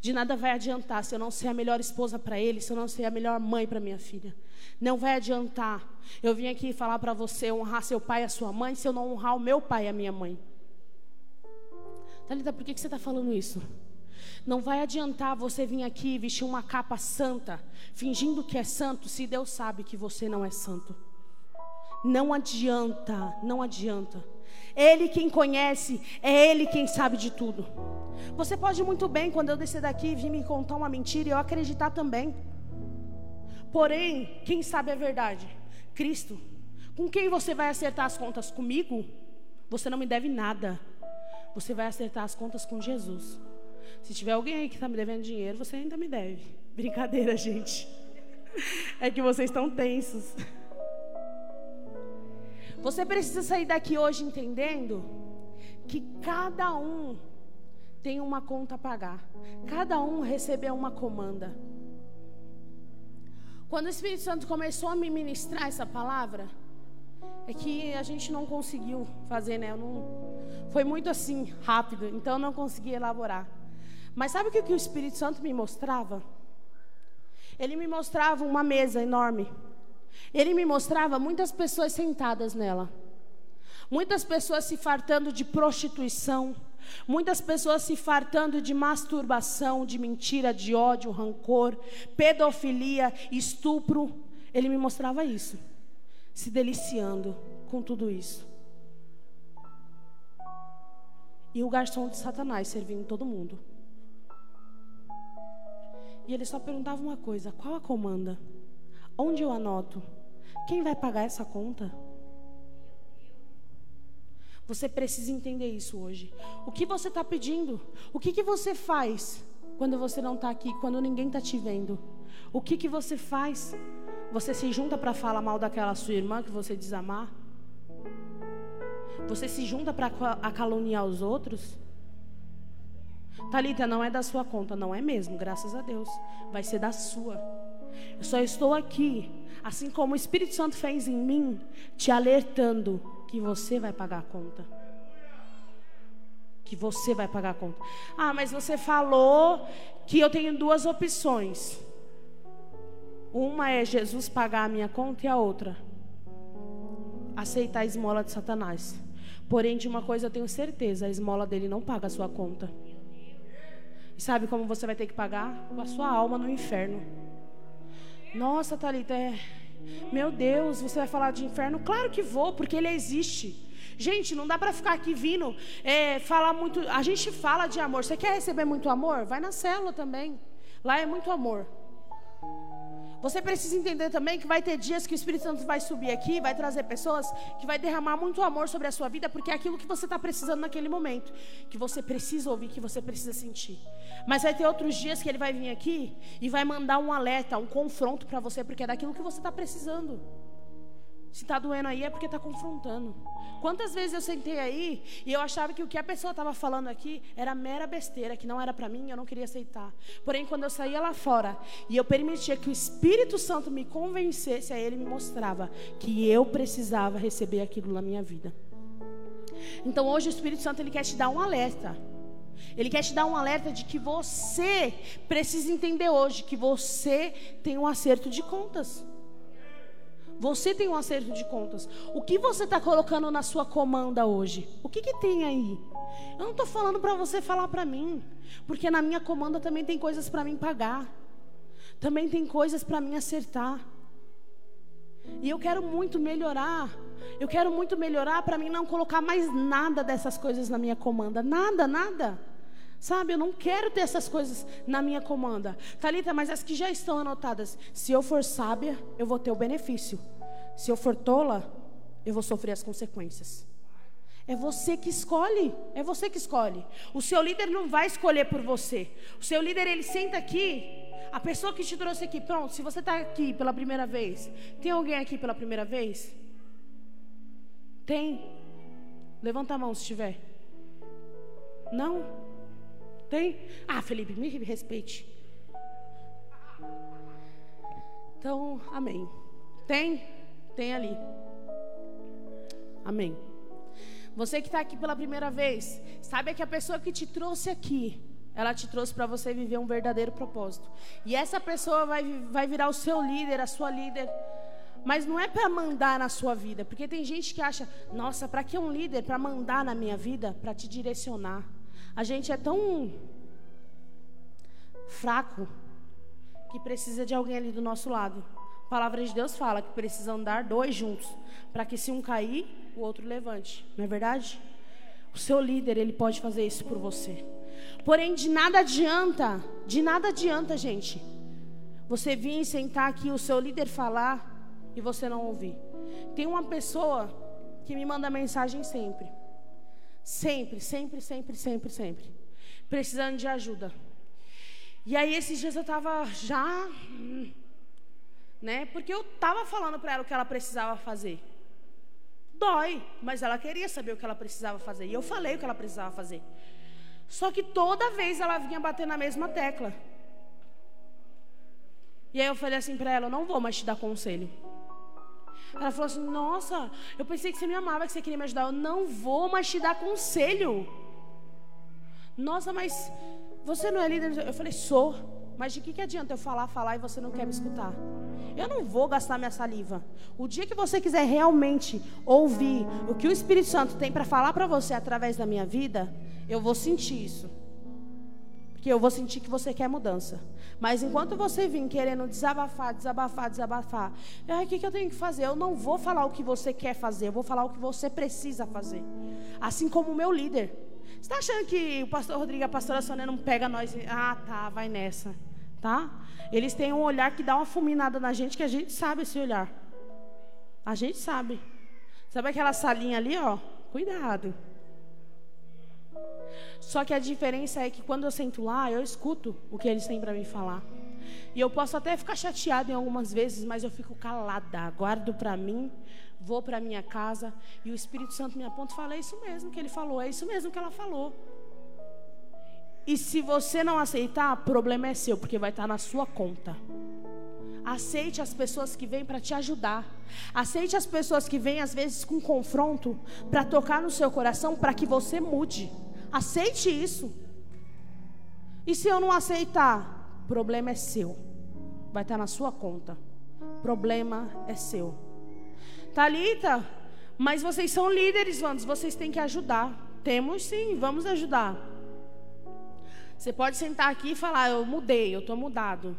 De nada vai adiantar se eu não ser a melhor esposa para ele, se eu não ser a melhor mãe para minha filha. Não vai adiantar. Eu vim aqui falar para você honrar seu pai e a sua mãe se eu não honrar o meu pai e a minha mãe. Thalita, por que, que você está falando isso? Não vai adiantar você vir aqui vestir uma capa santa, fingindo que é santo, se Deus sabe que você não é santo. Não adianta, não adianta. Ele quem conhece, é Ele quem sabe de tudo. Você pode muito bem, quando eu descer daqui, vir me contar uma mentira e eu acreditar também. Porém, quem sabe a verdade? Cristo. Com quem você vai acertar as contas? Comigo? Você não me deve nada. Você vai acertar as contas com Jesus. Se tiver alguém aí que está me devendo dinheiro, você ainda me deve. Brincadeira, gente. É que vocês estão tensos. Você precisa sair daqui hoje entendendo que cada um tem uma conta a pagar. Cada um recebeu uma comanda. Quando o Espírito Santo começou a me ministrar essa palavra, é que a gente não conseguiu fazer, né? Não, foi muito assim, rápido, então eu não consegui elaborar. Mas sabe o que o Espírito Santo me mostrava? Ele me mostrava uma mesa enorme. Ele me mostrava muitas pessoas sentadas nela. Muitas pessoas se fartando de prostituição Muitas pessoas se fartando de masturbação, de mentira, de ódio, rancor, pedofilia, estupro. Ele me mostrava isso, se deliciando com tudo isso. E o garçom de Satanás servindo todo mundo. E ele só perguntava uma coisa: qual a comanda? Onde eu anoto? Quem vai pagar essa conta? Você precisa entender isso hoje. O que você está pedindo? O que, que você faz quando você não está aqui, quando ninguém está te vendo? O que, que você faz? Você se junta para falar mal daquela sua irmã que você desamar? Você se junta para caluniar os outros? Talita, não é da sua conta, não é mesmo, graças a Deus. Vai ser da sua. Eu só estou aqui, assim como o Espírito Santo fez em mim, te alertando que você vai pagar a conta. que você vai pagar a conta. Ah, mas você falou que eu tenho duas opções. Uma é Jesus pagar a minha conta e a outra aceitar a esmola de Satanás. Porém, de uma coisa eu tenho certeza: a esmola dele não paga a sua conta. E sabe como você vai ter que pagar? Com a sua alma no inferno. Nossa, Thalita, é... meu Deus, você vai falar de inferno? Claro que vou, porque ele existe. Gente, não dá para ficar aqui vindo é, falar muito. A gente fala de amor. Você quer receber muito amor? Vai na célula também. Lá é muito amor. Você precisa entender também que vai ter dias que o Espírito Santo vai subir aqui, vai trazer pessoas que vai derramar muito amor sobre a sua vida, porque é aquilo que você está precisando naquele momento, que você precisa ouvir, que você precisa sentir. Mas vai ter outros dias que ele vai vir aqui e vai mandar um alerta, um confronto para você, porque é daquilo que você está precisando. Se está doendo aí é porque está confrontando. Quantas vezes eu sentei aí e eu achava que o que a pessoa estava falando aqui era mera besteira, que não era para mim, eu não queria aceitar. Porém, quando eu saía lá fora e eu permitia que o Espírito Santo me convencesse, aí ele me mostrava que eu precisava receber aquilo na minha vida. Então, hoje o Espírito Santo ele quer te dar um alerta. Ele quer te dar um alerta de que você precisa entender hoje que você tem um acerto de contas. Você tem um acerto de contas. O que você está colocando na sua comanda hoje? O que, que tem aí? Eu não estou falando para você falar para mim, porque na minha comanda também tem coisas para mim pagar, também tem coisas para mim acertar. E eu quero muito melhorar. Eu quero muito melhorar para mim não colocar mais nada dessas coisas na minha comanda. Nada, nada. Sabe, eu não quero ter essas coisas na minha comanda. Talita, mas as que já estão anotadas, se eu for sábia, eu vou ter o benefício. Se eu for tola, eu vou sofrer as consequências. É você que escolhe, é você que escolhe. O seu líder não vai escolher por você. O seu líder ele senta aqui, a pessoa que te trouxe aqui, pronto. Se você está aqui pela primeira vez, tem alguém aqui pela primeira vez? Tem? Levanta a mão se tiver. Não? Tem? Ah, Felipe, me respeite. Então, amém. Tem? Tem ali. Amém. Você que está aqui pela primeira vez, sabe que a pessoa que te trouxe aqui, ela te trouxe para você viver um verdadeiro propósito. E essa pessoa vai, vai virar o seu líder, a sua líder. Mas não é para mandar na sua vida, porque tem gente que acha, nossa, para que um líder? Para mandar na minha vida? Para te direcionar. A gente é tão fraco que precisa de alguém ali do nosso lado. A palavra de Deus fala que precisa andar dois juntos, para que se um cair, o outro levante. Não é verdade? O seu líder, ele pode fazer isso por você. Porém, de nada adianta, de nada adianta, gente, você vir sentar aqui, o seu líder falar e você não ouvir. Tem uma pessoa que me manda mensagem sempre. Sempre, sempre, sempre, sempre, sempre. Precisando de ajuda. E aí esses dias eu estava já, né? Porque eu estava falando para ela o que ela precisava fazer. Dói, mas ela queria saber o que ela precisava fazer. E eu falei o que ela precisava fazer. Só que toda vez ela vinha bater na mesma tecla. E aí eu falei assim para ela, eu não vou mais te dar conselho. Ela falou assim: Nossa, eu pensei que você me amava, que você queria me ajudar. Eu não vou mais te dar conselho. Nossa, mas você não é líder? Eu falei: Sou. Mas de que, que adianta eu falar, falar e você não quer me escutar? Eu não vou gastar minha saliva. O dia que você quiser realmente ouvir o que o Espírito Santo tem para falar para você através da minha vida, eu vou sentir isso. Porque eu vou sentir que você quer mudança. Mas enquanto você vir querendo desabafar, desabafar, desabafar, o que, que eu tenho que fazer? Eu não vou falar o que você quer fazer, eu vou falar o que você precisa fazer. Assim como o meu líder. Você está achando que o pastor Rodrigo e a pastora Sônia não pega nós e. Ah, tá, vai nessa. Tá? Eles têm um olhar que dá uma fulminada na gente que a gente sabe esse olhar. A gente sabe. Sabe aquela salinha ali, ó? Cuidado. Só que a diferença é que quando eu sento lá, eu escuto o que eles têm para me falar. E eu posso até ficar chateada em algumas vezes, mas eu fico calada, guardo para mim, vou para minha casa e o Espírito Santo me aponta e fala: é isso mesmo que ele falou, é isso mesmo que ela falou. E se você não aceitar, o problema é seu, porque vai estar na sua conta. Aceite as pessoas que vêm para te ajudar. Aceite as pessoas que vêm, às vezes, com confronto, para tocar no seu coração, para que você mude. Aceite isso. E se eu não aceitar, problema é seu. Vai estar na sua conta. Problema é seu. Talita, mas vocês são líderes, Wandos, vocês têm que ajudar. Temos sim, vamos ajudar. Você pode sentar aqui e falar: Eu mudei, eu estou mudado.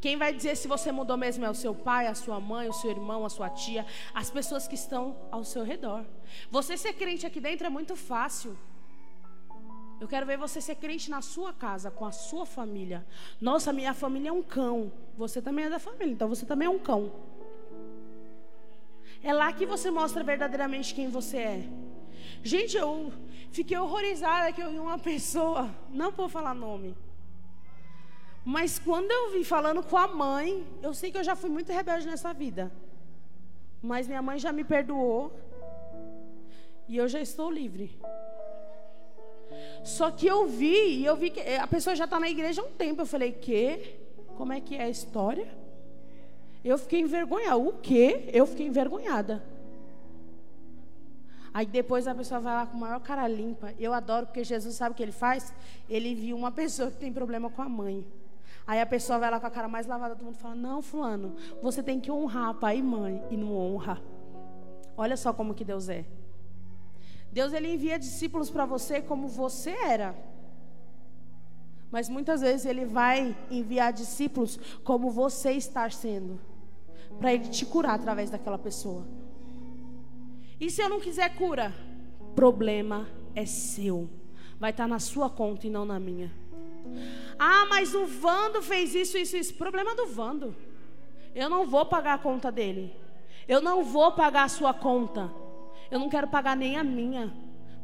Quem vai dizer se você mudou mesmo é o seu pai, a sua mãe, o seu irmão, a sua tia, as pessoas que estão ao seu redor. Você ser crente aqui dentro é muito fácil. Eu quero ver você ser crente na sua casa, com a sua família. Nossa, minha família é um cão. Você também é da família, então você também é um cão. É lá que você mostra verdadeiramente quem você é. Gente, eu fiquei horrorizada que eu vi uma pessoa, não vou falar nome, mas quando eu vi falando com a mãe, eu sei que eu já fui muito rebelde nessa vida. Mas minha mãe já me perdoou. E eu já estou livre. Só que eu vi, e eu vi que a pessoa já está na igreja há um tempo. Eu falei, que? Como é que é a história? Eu fiquei envergonhada. O quê? Eu fiquei envergonhada. Aí depois a pessoa vai lá com a maior cara limpa. Eu adoro, porque Jesus sabe o que ele faz? Ele viu uma pessoa que tem problema com a mãe. Aí a pessoa vai lá com a cara mais lavada do mundo fala: Não, Fulano, você tem que honrar pai e mãe. E não honra. Olha só como que Deus é. Deus ele envia discípulos para você como você era. Mas muitas vezes ele vai enviar discípulos como você está sendo, para ele te curar através daquela pessoa. E se eu não quiser cura, problema é seu. Vai estar na sua conta e não na minha. Ah, mas o Vando fez isso, isso, isso. Problema do Vando. Eu não vou pagar a conta dele. Eu não vou pagar a sua conta. Eu não quero pagar nem a minha.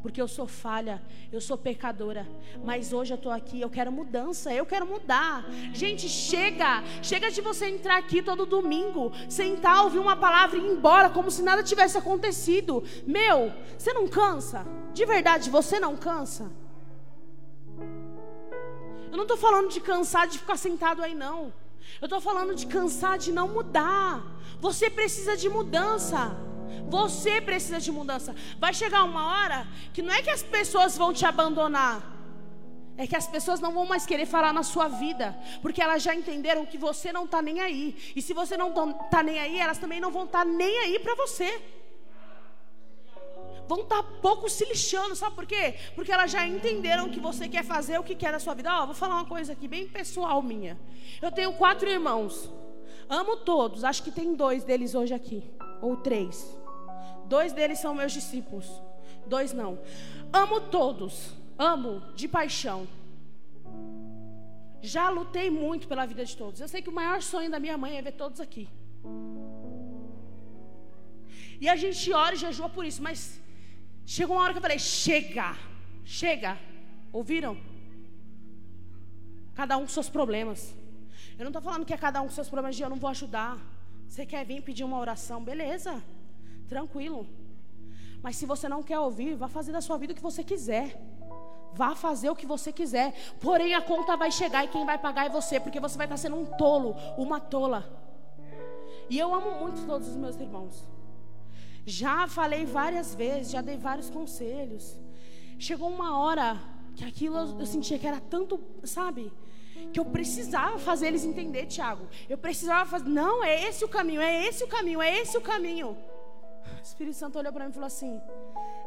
Porque eu sou falha, eu sou pecadora. Mas hoje eu estou aqui, eu quero mudança, eu quero mudar. Gente, chega. Chega de você entrar aqui todo domingo, sentar, ouvir uma palavra e ir embora, como se nada tivesse acontecido. Meu, você não cansa? De verdade, você não cansa? Eu não estou falando de cansar de ficar sentado aí, não. Eu estou falando de cansar de não mudar. Você precisa de mudança. Você precisa de mudança. Vai chegar uma hora que não é que as pessoas vão te abandonar. É que as pessoas não vão mais querer falar na sua vida, porque elas já entenderam que você não está nem aí. E se você não está nem aí, elas também não vão estar tá nem aí para você vão estar tá pouco se lixando, sabe por quê? Porque elas já entenderam que você quer fazer o que quer da sua vida. Ó, oh, vou falar uma coisa aqui bem pessoal minha. Eu tenho quatro irmãos. Amo todos. Acho que tem dois deles hoje aqui, ou três. Dois deles são meus discípulos. Dois não. Amo todos. Amo de paixão. Já lutei muito pela vida de todos. Eu sei que o maior sonho da minha mãe é ver todos aqui. E a gente ora e jejua por isso, mas Chegou uma hora que eu falei: chega, chega. Ouviram? Cada um com seus problemas. Eu não estou falando que é cada um com seus problemas de eu não vou ajudar. Você quer vir pedir uma oração? Beleza, tranquilo. Mas se você não quer ouvir, vá fazer da sua vida o que você quiser. Vá fazer o que você quiser. Porém, a conta vai chegar e quem vai pagar é você, porque você vai estar sendo um tolo, uma tola. E eu amo muito todos os meus irmãos. Já falei várias vezes, já dei vários conselhos. Chegou uma hora que aquilo eu sentia que era tanto, sabe? Que eu precisava fazer eles entender, Tiago. Eu precisava fazer. Não, é esse o caminho, é esse o caminho, é esse o caminho. O Espírito Santo olhou para mim e falou assim: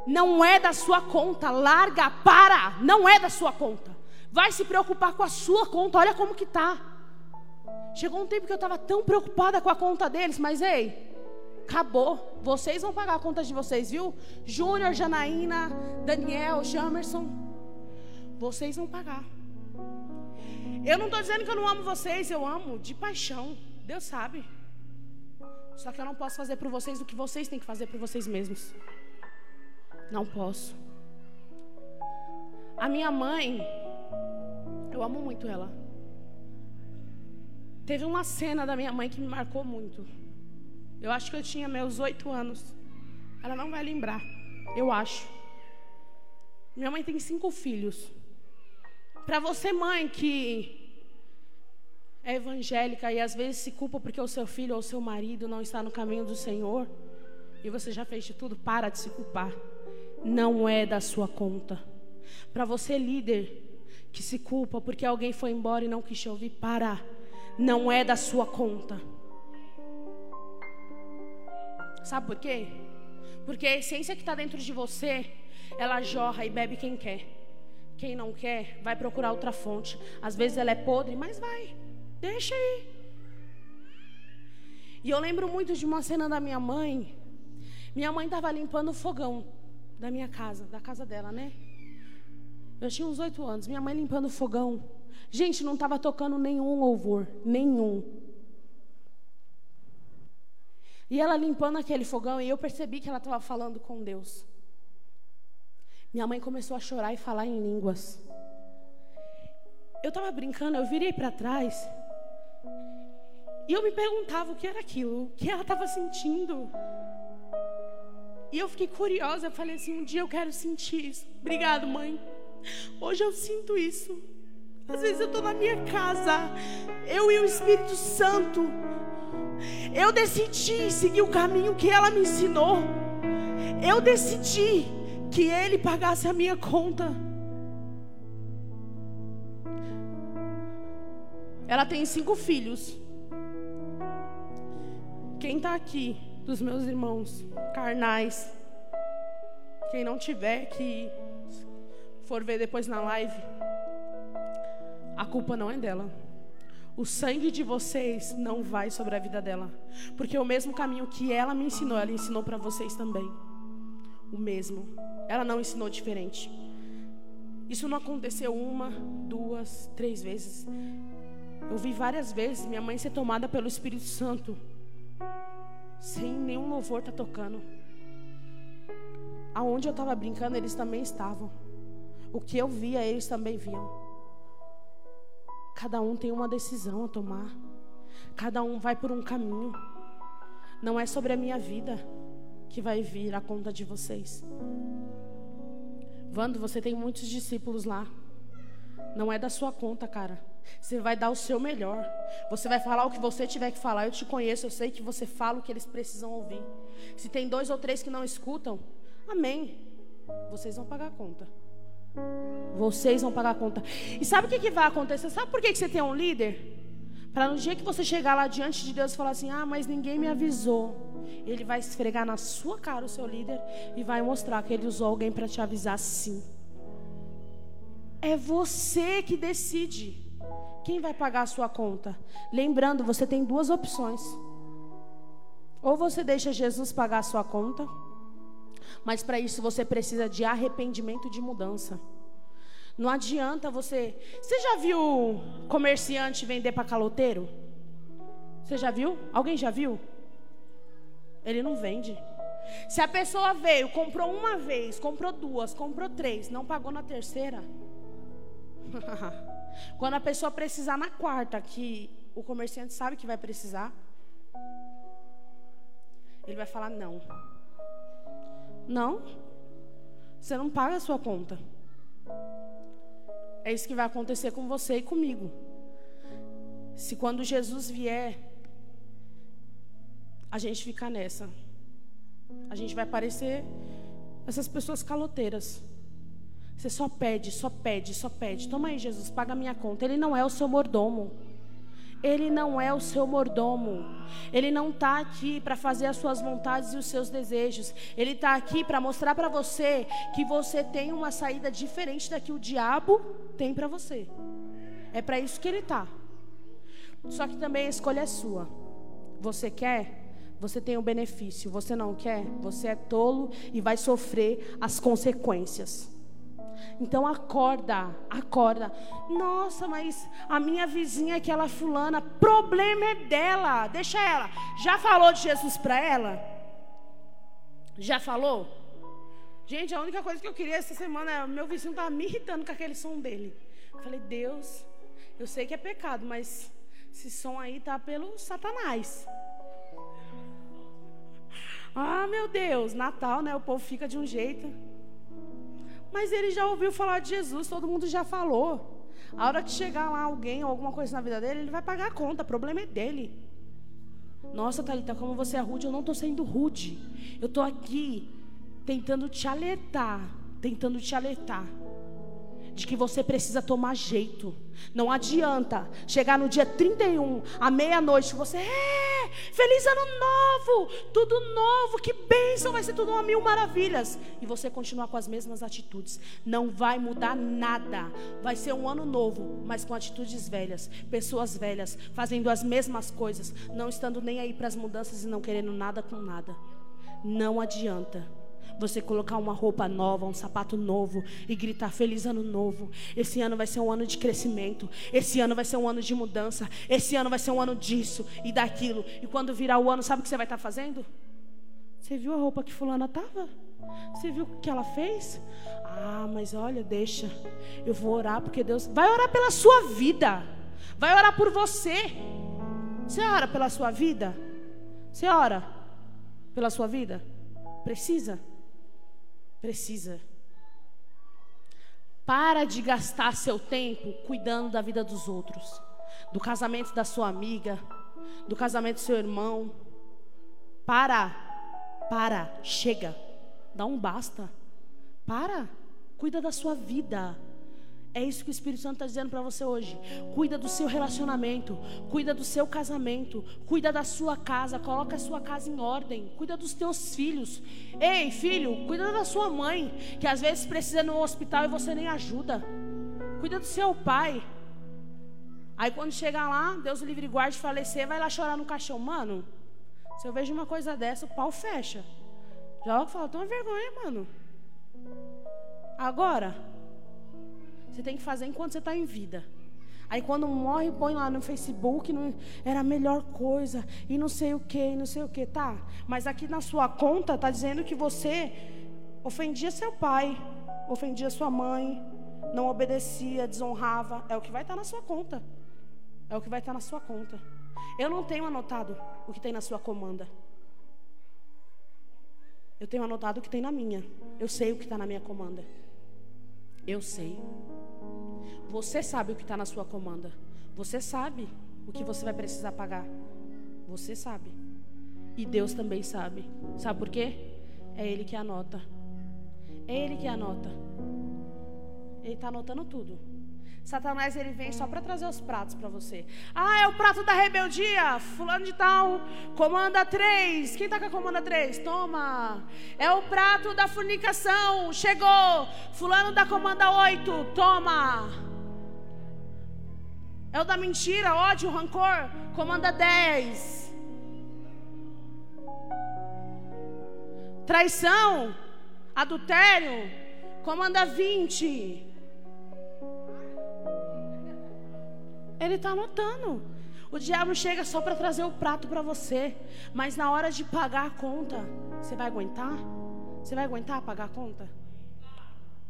Não é da sua conta, larga, para, não é da sua conta. Vai se preocupar com a sua conta, olha como que tá. Chegou um tempo que eu estava tão preocupada com a conta deles, mas ei, Acabou. Vocês vão pagar a conta de vocês, viu? Júnior, Janaína, Daniel, Jamerson. Vocês vão pagar. Eu não estou dizendo que eu não amo vocês, eu amo de paixão. Deus sabe. Só que eu não posso fazer por vocês o que vocês têm que fazer por vocês mesmos. Não posso. A minha mãe, eu amo muito ela. Teve uma cena da minha mãe que me marcou muito. Eu acho que eu tinha meus oito anos. Ela não vai lembrar. Eu acho. Minha mãe tem cinco filhos. Para você, mãe, que é evangélica e às vezes se culpa porque o seu filho ou o seu marido não está no caminho do Senhor, e você já fez de tudo, para de se culpar. Não é da sua conta. Para você, líder, que se culpa porque alguém foi embora e não quis te ouvir, para. Não é da sua conta. Sabe por quê? Porque a essência que está dentro de você, ela jorra e bebe quem quer. Quem não quer, vai procurar outra fonte. Às vezes ela é podre, mas vai. Deixa aí. E eu lembro muito de uma cena da minha mãe. Minha mãe estava limpando o fogão da minha casa, da casa dela, né? Eu tinha uns oito anos. Minha mãe limpando o fogão. Gente, não estava tocando nenhum louvor. Nenhum. E ela limpando aquele fogão, e eu percebi que ela estava falando com Deus. Minha mãe começou a chorar e falar em línguas. Eu estava brincando, eu virei para trás. E eu me perguntava o que era aquilo, o que ela estava sentindo. E eu fiquei curiosa, falei assim: um dia eu quero sentir isso. Obrigado, mãe. Hoje eu sinto isso. Às vezes eu estou na minha casa, eu e o Espírito Santo. Eu decidi seguir o caminho que ela me ensinou. Eu decidi que ele pagasse a minha conta. Ela tem cinco filhos. Quem está aqui, dos meus irmãos carnais, quem não tiver que for ver depois na live, a culpa não é dela. O sangue de vocês não vai sobre a vida dela, porque o mesmo caminho que ela me ensinou, ela ensinou para vocês também. O mesmo. Ela não ensinou diferente. Isso não aconteceu uma, duas, três vezes. Eu vi várias vezes minha mãe ser tomada pelo Espírito Santo, sem nenhum louvor tá tocando. Aonde eu estava brincando, eles também estavam. O que eu via, eles também viam. Cada um tem uma decisão a tomar. Cada um vai por um caminho. Não é sobre a minha vida que vai vir a conta de vocês. Vando, você tem muitos discípulos lá. Não é da sua conta, cara. Você vai dar o seu melhor. Você vai falar o que você tiver que falar. Eu te conheço, eu sei que você fala o que eles precisam ouvir. Se tem dois ou três que não escutam, amém. Vocês vão pagar a conta. Vocês vão pagar a conta. E sabe o que, que vai acontecer? Sabe por que, que você tem um líder? Para no dia que você chegar lá diante de Deus e falar assim: Ah, mas ninguém me avisou. Ele vai esfregar na sua cara o seu líder e vai mostrar que ele usou alguém para te avisar sim. É você que decide quem vai pagar a sua conta. Lembrando, você tem duas opções. Ou você deixa Jesus pagar a sua conta mas para isso você precisa de arrependimento de mudança. Não adianta você. Você já viu comerciante vender para caloteiro? Você já viu? Alguém já viu? Ele não vende. Se a pessoa veio, comprou uma vez, comprou duas, comprou três, não pagou na terceira. Quando a pessoa precisar na quarta, que o comerciante sabe que vai precisar, ele vai falar não. Não. Você não paga a sua conta. É isso que vai acontecer com você e comigo. Se quando Jesus vier, a gente ficar nessa, a gente vai parecer essas pessoas caloteiras. Você só pede, só pede, só pede. Toma aí, Jesus, paga minha conta. Ele não é o seu mordomo. Ele não é o seu mordomo. Ele não está aqui para fazer as suas vontades e os seus desejos. Ele está aqui para mostrar para você que você tem uma saída diferente da que o diabo tem para você. É para isso que ele está. Só que também a escolha é sua. Você quer? Você tem o um benefício. Você não quer? Você é tolo e vai sofrer as consequências. Então acorda, acorda. Nossa, mas a minha vizinha, aquela fulana, problema é dela. Deixa ela. Já falou de Jesus para ela? Já falou? Gente, a única coisa que eu queria essa semana é meu vizinho tá me irritando com aquele som dele. Eu falei, Deus, eu sei que é pecado, mas esse som aí tá pelo Satanás. Ah, meu Deus, Natal, né? O povo fica de um jeito. Mas ele já ouviu falar de Jesus, todo mundo já falou. A hora que chegar lá alguém ou alguma coisa na vida dele, ele vai pagar a conta, o problema é dele. Nossa, Thalita, como você é rude, eu não estou sendo rude. Eu estou aqui tentando te alertar, tentando te alertar. De que você precisa tomar jeito. Não adianta chegar no dia 31, à meia-noite, você é feliz ano novo, tudo novo, que bênção, vai ser tudo uma mil maravilhas. E você continuar com as mesmas atitudes. Não vai mudar nada. Vai ser um ano novo, mas com atitudes velhas, pessoas velhas, fazendo as mesmas coisas, não estando nem aí para as mudanças e não querendo nada com nada. Não adianta você colocar uma roupa nova, um sapato novo e gritar feliz ano novo. Esse ano vai ser um ano de crescimento. Esse ano vai ser um ano de mudança. Esse ano vai ser um ano disso e daquilo. E quando virar o ano, sabe o que você vai estar fazendo? Você viu a roupa que fulana tava? Você viu o que ela fez? Ah, mas olha, deixa. Eu vou orar porque Deus vai orar pela sua vida. Vai orar por você. Você ora pela sua vida? Você ora pela sua vida? Precisa? Precisa. Para de gastar seu tempo cuidando da vida dos outros, do casamento da sua amiga, do casamento do seu irmão. Para, para, chega, dá um basta. Para, cuida da sua vida. É isso que o Espírito Santo está dizendo para você hoje. Cuida do seu relacionamento, cuida do seu casamento, cuida da sua casa, coloca a sua casa em ordem, cuida dos teus filhos. Ei, filho, cuida da sua mãe, que às vezes precisa ir no hospital e você nem ajuda. Cuida do seu pai. Aí quando chegar lá, Deus o livre e guarde falecer, vai lá chorar no caixão. Mano, se eu vejo uma coisa dessa, o pau fecha. Já fala, toma vergonha, mano. Agora, você tem que fazer enquanto você está em vida. Aí quando morre, põe lá no Facebook, não, era a melhor coisa, e não sei o que, não sei o que, tá? Mas aqui na sua conta está dizendo que você ofendia seu pai, ofendia sua mãe, não obedecia, desonrava. É o que vai estar tá na sua conta. É o que vai estar tá na sua conta. Eu não tenho anotado o que tem na sua comanda. Eu tenho anotado o que tem na minha. Eu sei o que está na minha comanda. Eu sei. Você sabe o que está na sua comanda. Você sabe o que você vai precisar pagar. Você sabe. E Deus também sabe. Sabe por quê? É Ele que anota. É Ele que anota. Ele está anotando tudo. Satanás ele vem só para trazer os pratos para você. Ah, é o prato da rebeldia. Fulano de tal, comanda 3. Quem está com a comanda 3? Toma. É o prato da fornicação. Chegou. Fulano da comanda 8. Toma. É o da mentira, ódio, rancor. Comanda 10. Traição, adultério. Comanda 20. Ele está anotando. O diabo chega só para trazer o prato para você, mas na hora de pagar a conta, você vai aguentar? Você vai aguentar pagar a conta?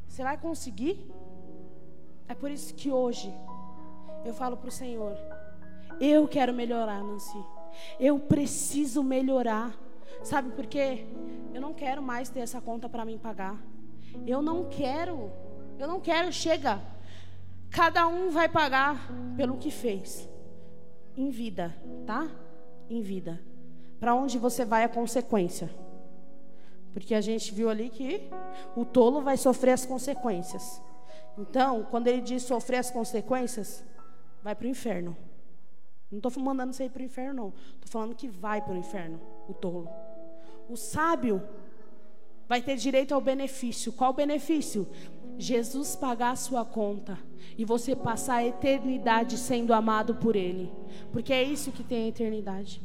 Você vai conseguir? É por isso que hoje eu falo para o Senhor: eu quero melhorar, Nancy. Eu preciso melhorar. Sabe por quê? Eu não quero mais ter essa conta para mim pagar. Eu não quero. Eu não quero. Chega. Cada um vai pagar pelo que fez. Em vida, tá? Em vida. Para onde você vai a consequência. Porque a gente viu ali que o tolo vai sofrer as consequências. Então, quando ele diz sofrer as consequências, vai para o inferno. Não estou mandando você ir para o inferno, não. Estou falando que vai para o inferno, o tolo. O sábio vai ter direito ao benefício. Qual benefício? Jesus pagar a sua conta e você passar a eternidade sendo amado por Ele, porque é isso que tem a eternidade.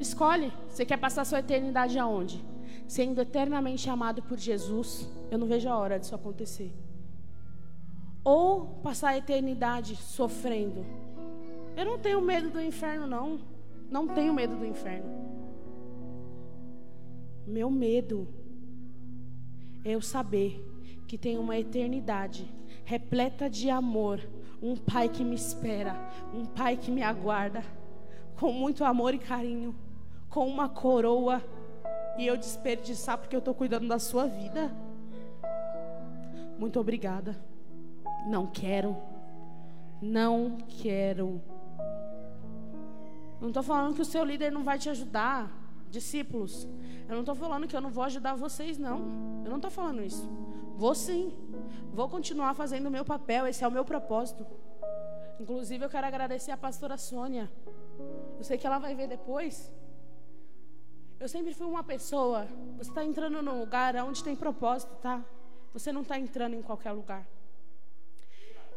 Escolhe, você quer passar a sua eternidade aonde? Sendo eternamente amado por Jesus, eu não vejo a hora disso acontecer. Ou passar a eternidade sofrendo. Eu não tenho medo do inferno, não. Não tenho medo do inferno. Meu medo é eu saber que tem uma eternidade repleta de amor, um pai que me espera, um pai que me aguarda, com muito amor e carinho, com uma coroa, e eu desperdiçar porque eu estou cuidando da sua vida. Muito obrigada. Não quero. Não quero. Não estou falando que o seu líder não vai te ajudar. discípulos, eu não estou falando que eu não vou ajudar vocês, não. Eu não estou falando isso. Vou sim. Vou continuar fazendo o meu papel, esse é o meu propósito. Inclusive, eu quero agradecer a pastora Sônia. Eu sei que ela vai ver depois. Eu sempre fui uma pessoa. Você está entrando num lugar onde tem propósito, tá? Você não está entrando em qualquer lugar.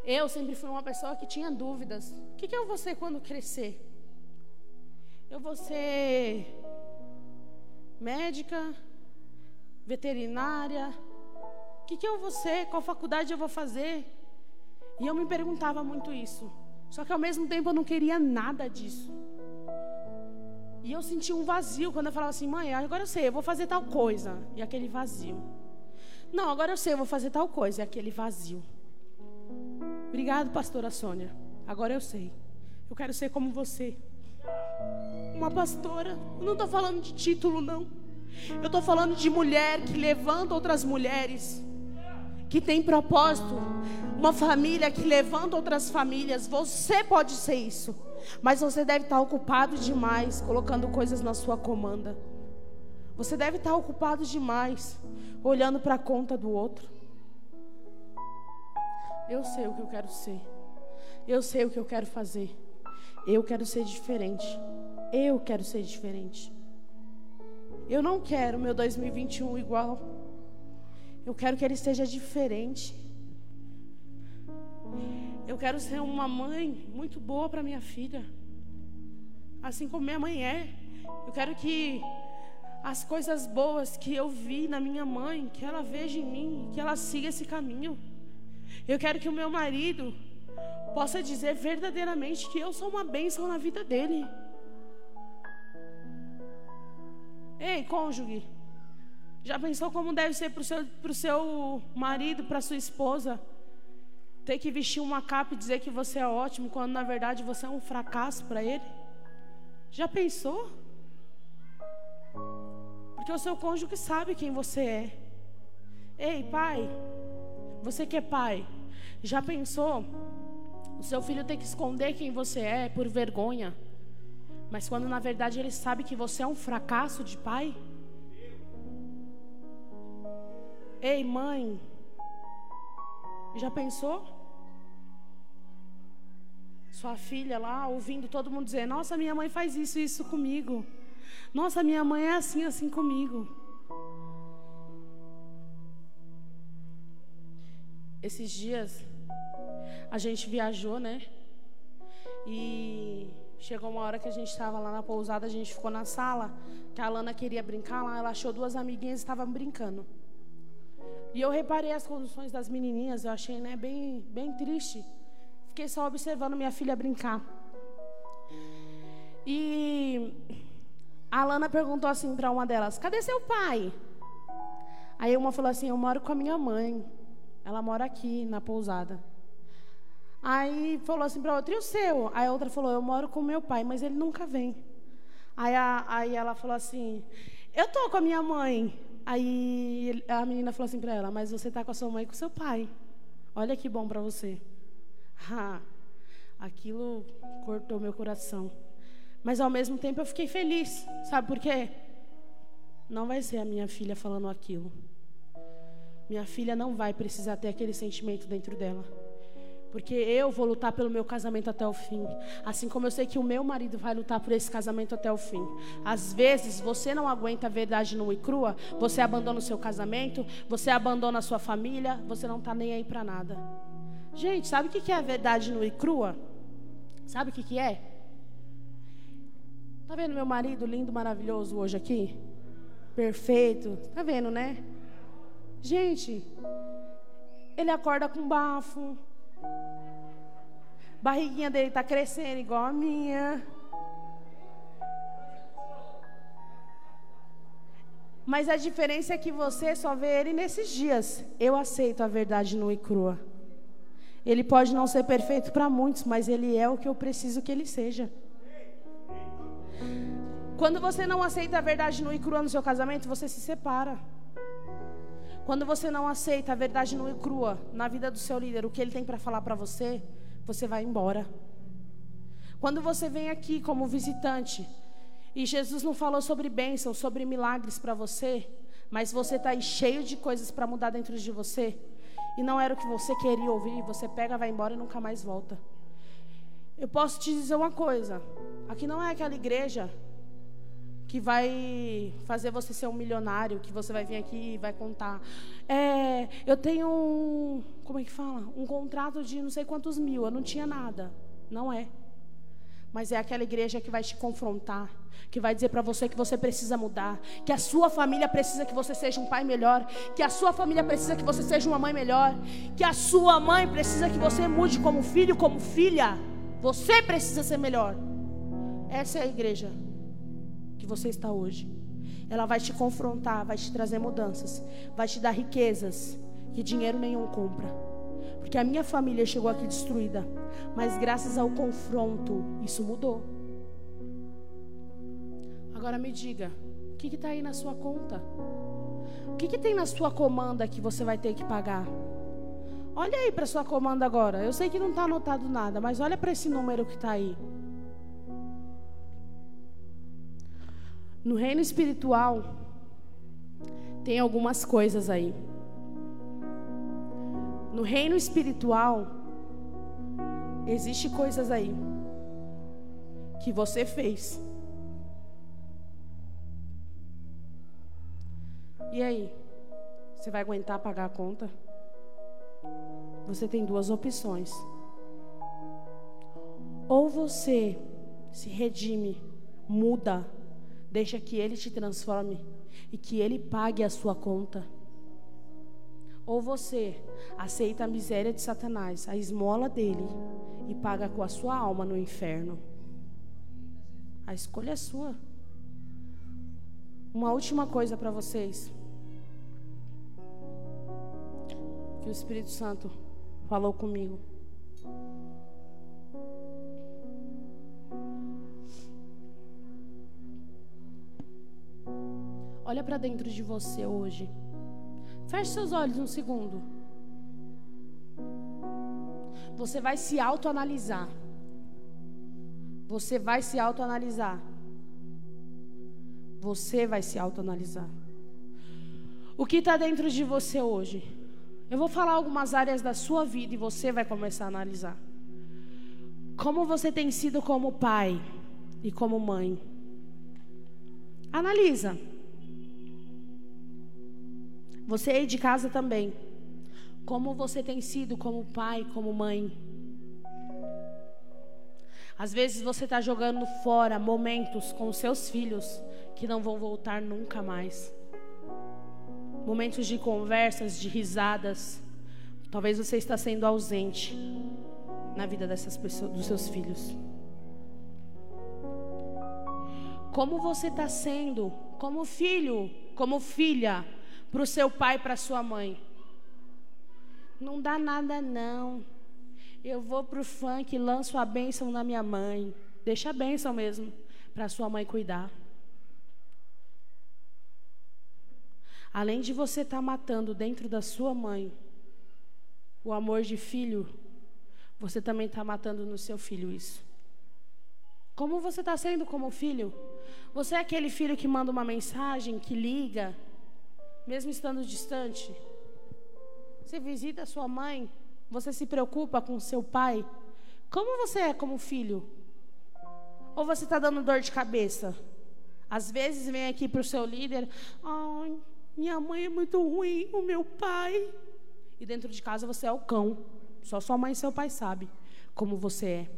Eu sempre fui uma pessoa que tinha dúvidas. O que, que eu vou ser quando crescer? Eu vou ser médica, veterinária. O que, que eu vou ser? Qual faculdade eu vou fazer? E eu me perguntava muito isso. Só que ao mesmo tempo eu não queria nada disso. E eu sentia um vazio quando eu falava assim, mãe, agora eu sei, eu vou fazer tal coisa. E aquele vazio. Não, agora eu sei, eu vou fazer tal coisa. E aquele vazio. Obrigado, pastora Sônia. Agora eu sei. Eu quero ser como você. Uma pastora. Eu não estou falando de título, não. Eu estou falando de mulher que levanta outras mulheres. Que tem propósito. Uma família que levanta outras famílias. Você pode ser isso. Mas você deve estar ocupado demais, colocando coisas na sua comanda. Você deve estar ocupado demais, olhando para a conta do outro. Eu sei o que eu quero ser. Eu sei o que eu quero fazer. Eu quero ser diferente. Eu quero ser diferente. Eu não quero meu 2021 igual. Eu quero que ele seja diferente. Eu quero ser uma mãe muito boa para minha filha. Assim como minha mãe é. Eu quero que as coisas boas que eu vi na minha mãe, que ela veja em mim, que ela siga esse caminho. Eu quero que o meu marido possa dizer verdadeiramente que eu sou uma bênção na vida dele. Ei, cônjuge, já pensou como deve ser para o seu, pro seu marido, para sua esposa, ter que vestir uma capa e dizer que você é ótimo, quando na verdade você é um fracasso para ele? Já pensou? Porque o seu cônjuge sabe quem você é. Ei, pai, você que é pai, já pensou? O seu filho tem que esconder quem você é por vergonha. Mas quando na verdade ele sabe que você é um fracasso de pai? Ei, mãe, já pensou? Sua filha lá ouvindo todo mundo dizer: Nossa, minha mãe faz isso e isso comigo. Nossa, minha mãe é assim, assim comigo. Esses dias a gente viajou, né? E chegou uma hora que a gente estava lá na pousada, a gente ficou na sala, que a Lana queria brincar lá, ela achou duas amiguinhas e estavam brincando. E eu reparei as condições das menininhas, eu achei, né, bem, bem triste. Fiquei só observando minha filha brincar. E a Lana perguntou assim para uma delas: "Cadê seu pai?" Aí uma falou assim: "Eu moro com a minha mãe. Ela mora aqui na pousada." Aí falou assim para outra, e o seu? Aí a outra falou, eu moro com meu pai, mas ele nunca vem. Aí, a, aí ela falou assim, eu tô com a minha mãe. Aí a menina falou assim para ela, mas você tá com a sua mãe e com seu pai. Olha que bom para você. Ah, aquilo cortou meu coração. Mas ao mesmo tempo eu fiquei feliz. Sabe por quê? Não vai ser a minha filha falando aquilo. Minha filha não vai precisar ter aquele sentimento dentro dela. Porque eu vou lutar pelo meu casamento até o fim. Assim como eu sei que o meu marido vai lutar por esse casamento até o fim. Às vezes você não aguenta a verdade nua e crua, você abandona o seu casamento, você abandona a sua família, você não está nem aí para nada. Gente, sabe o que é a verdade nua e crua? Sabe o que é? Tá vendo meu marido lindo, maravilhoso hoje aqui? Perfeito. Tá vendo, né? Gente, ele acorda com bafo, Barriguinha dele está crescendo igual a minha. Mas a diferença é que você só vê ele nesses dias. Eu aceito a verdade nua e crua. Ele pode não ser perfeito para muitos, mas ele é o que eu preciso que ele seja. Quando você não aceita a verdade nua e crua no seu casamento, você se separa. Quando você não aceita a verdade nua e crua na vida do seu líder, o que ele tem para falar para você, você vai embora. Quando você vem aqui como visitante E Jesus não falou sobre bênçãos, sobre milagres para você, mas você está cheio de coisas para mudar dentro de você. E não era o que você queria ouvir, você pega, vai embora e nunca mais volta. Eu posso te dizer uma coisa: aqui não é aquela igreja que vai fazer você ser um milionário, que você vai vir aqui e vai contar. É, eu tenho um, como é que fala? Um contrato de não sei quantos mil, eu não tinha nada. Não é. Mas é aquela igreja que vai te confrontar, que vai dizer para você que você precisa mudar, que a sua família precisa que você seja um pai melhor, que a sua família precisa que você seja uma mãe melhor, que a sua mãe precisa que você mude como filho, como filha. Você precisa ser melhor. Essa é a igreja que você está hoje. Ela vai te confrontar, vai te trazer mudanças, vai te dar riquezas que dinheiro nenhum compra. Porque a minha família chegou aqui destruída, mas graças ao confronto, isso mudou. Agora me diga, o que está aí na sua conta? O que, que tem na sua comanda que você vai ter que pagar? Olha aí para sua comanda agora. Eu sei que não está anotado nada, mas olha para esse número que está aí. No reino espiritual, tem algumas coisas aí. No reino espiritual, existe coisas aí que você fez. E aí? Você vai aguentar pagar a conta? Você tem duas opções. Ou você se redime, muda Deixa que Ele te transforme e que Ele pague a sua conta. Ou você aceita a miséria de Satanás, a esmola dele, e paga com a sua alma no inferno. A escolha é sua. Uma última coisa para vocês. Que o Espírito Santo falou comigo. Olha para dentro de você hoje. Feche seus olhos um segundo. Você vai se autoanalisar. Você vai se autoanalisar. Você vai se autoanalisar. O que está dentro de você hoje? Eu vou falar algumas áreas da sua vida e você vai começar a analisar. Como você tem sido como pai e como mãe? Analisa. Você aí de casa também. Como você tem sido como pai, como mãe? Às vezes você está jogando fora momentos com seus filhos que não vão voltar nunca mais. Momentos de conversas, de risadas. Talvez você está sendo ausente na vida dessas pessoas, dos seus filhos. Como você está sendo, como filho, como filha, para o seu pai para sua mãe. Não dá nada não. Eu vou para o funk e lanço a bênção na minha mãe. Deixa a bênção mesmo para sua mãe cuidar. Além de você estar tá matando dentro da sua mãe o amor de filho, você também está matando no seu filho isso. Como você está sendo como filho? Você é aquele filho que manda uma mensagem, que liga, mesmo estando distante? Você visita sua mãe? Você se preocupa com seu pai? Como você é como filho? Ou você está dando dor de cabeça? Às vezes vem aqui para o seu líder, ai, minha mãe é muito ruim, o meu pai. E dentro de casa você é o cão. Só sua mãe e seu pai sabem como você é.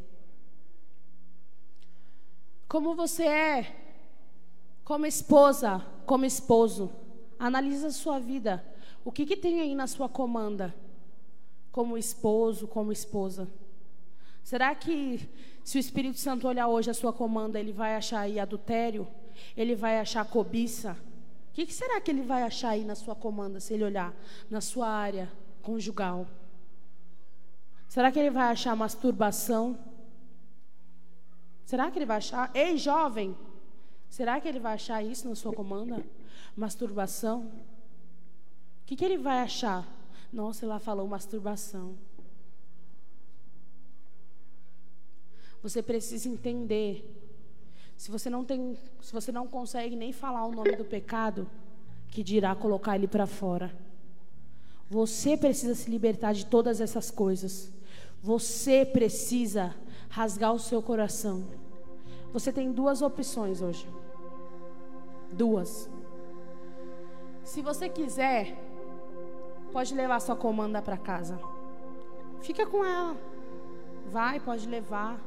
Como você é como esposa, como esposo. Analisa a sua vida. O que, que tem aí na sua comanda? Como esposo, como esposa. Será que se o Espírito Santo olhar hoje a sua comanda, ele vai achar aí adultério? Ele vai achar cobiça? O que, que será que ele vai achar aí na sua comanda, se ele olhar na sua área conjugal? Será que ele vai achar masturbação? Será que ele vai achar? Ei, jovem, será que ele vai achar isso na sua comanda? Masturbação, o que, que ele vai achar? Nossa, ela falou masturbação. Você precisa entender. Se você não tem, se você não consegue nem falar o nome do pecado, que dirá colocar ele para fora. Você precisa se libertar de todas essas coisas. Você precisa rasgar o seu coração. Você tem duas opções hoje. Duas. Se você quiser, pode levar sua comanda para casa. Fica com ela. Vai, pode levar.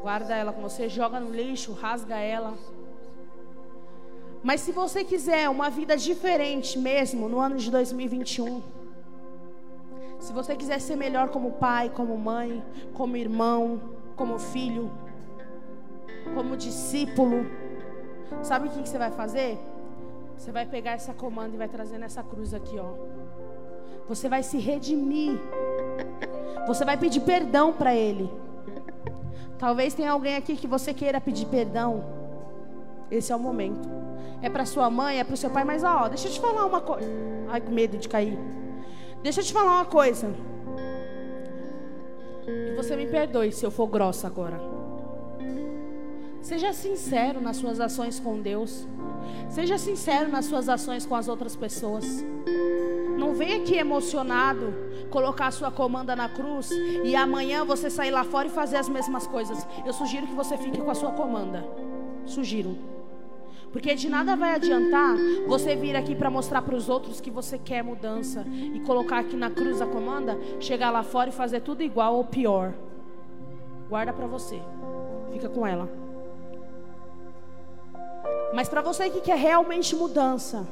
Guarda ela com você, joga no lixo, rasga ela. Mas se você quiser uma vida diferente mesmo no ano de 2021, se você quiser ser melhor como pai, como mãe, como irmão, como filho, como discípulo, sabe o que você vai fazer? Você vai pegar essa comanda e vai trazer nessa cruz aqui, ó. Você vai se redimir. Você vai pedir perdão para Ele. Talvez tenha alguém aqui que você queira pedir perdão. Esse é o momento. É para sua mãe, é para o seu pai, mas ó, deixa eu te falar uma coisa. Ai, com medo de cair. Deixa eu te falar uma coisa. E você me perdoe se eu for grossa agora. Seja sincero nas suas ações com Deus. Seja sincero nas suas ações com as outras pessoas. Não venha aqui emocionado colocar a sua comanda na cruz e amanhã você sair lá fora e fazer as mesmas coisas. Eu sugiro que você fique com a sua comanda. Sugiro. Porque de nada vai adiantar você vir aqui para mostrar para os outros que você quer mudança e colocar aqui na cruz a comanda, chegar lá fora e fazer tudo igual ou pior. Guarda para você. Fica com ela. Mas para você que quer realmente mudança,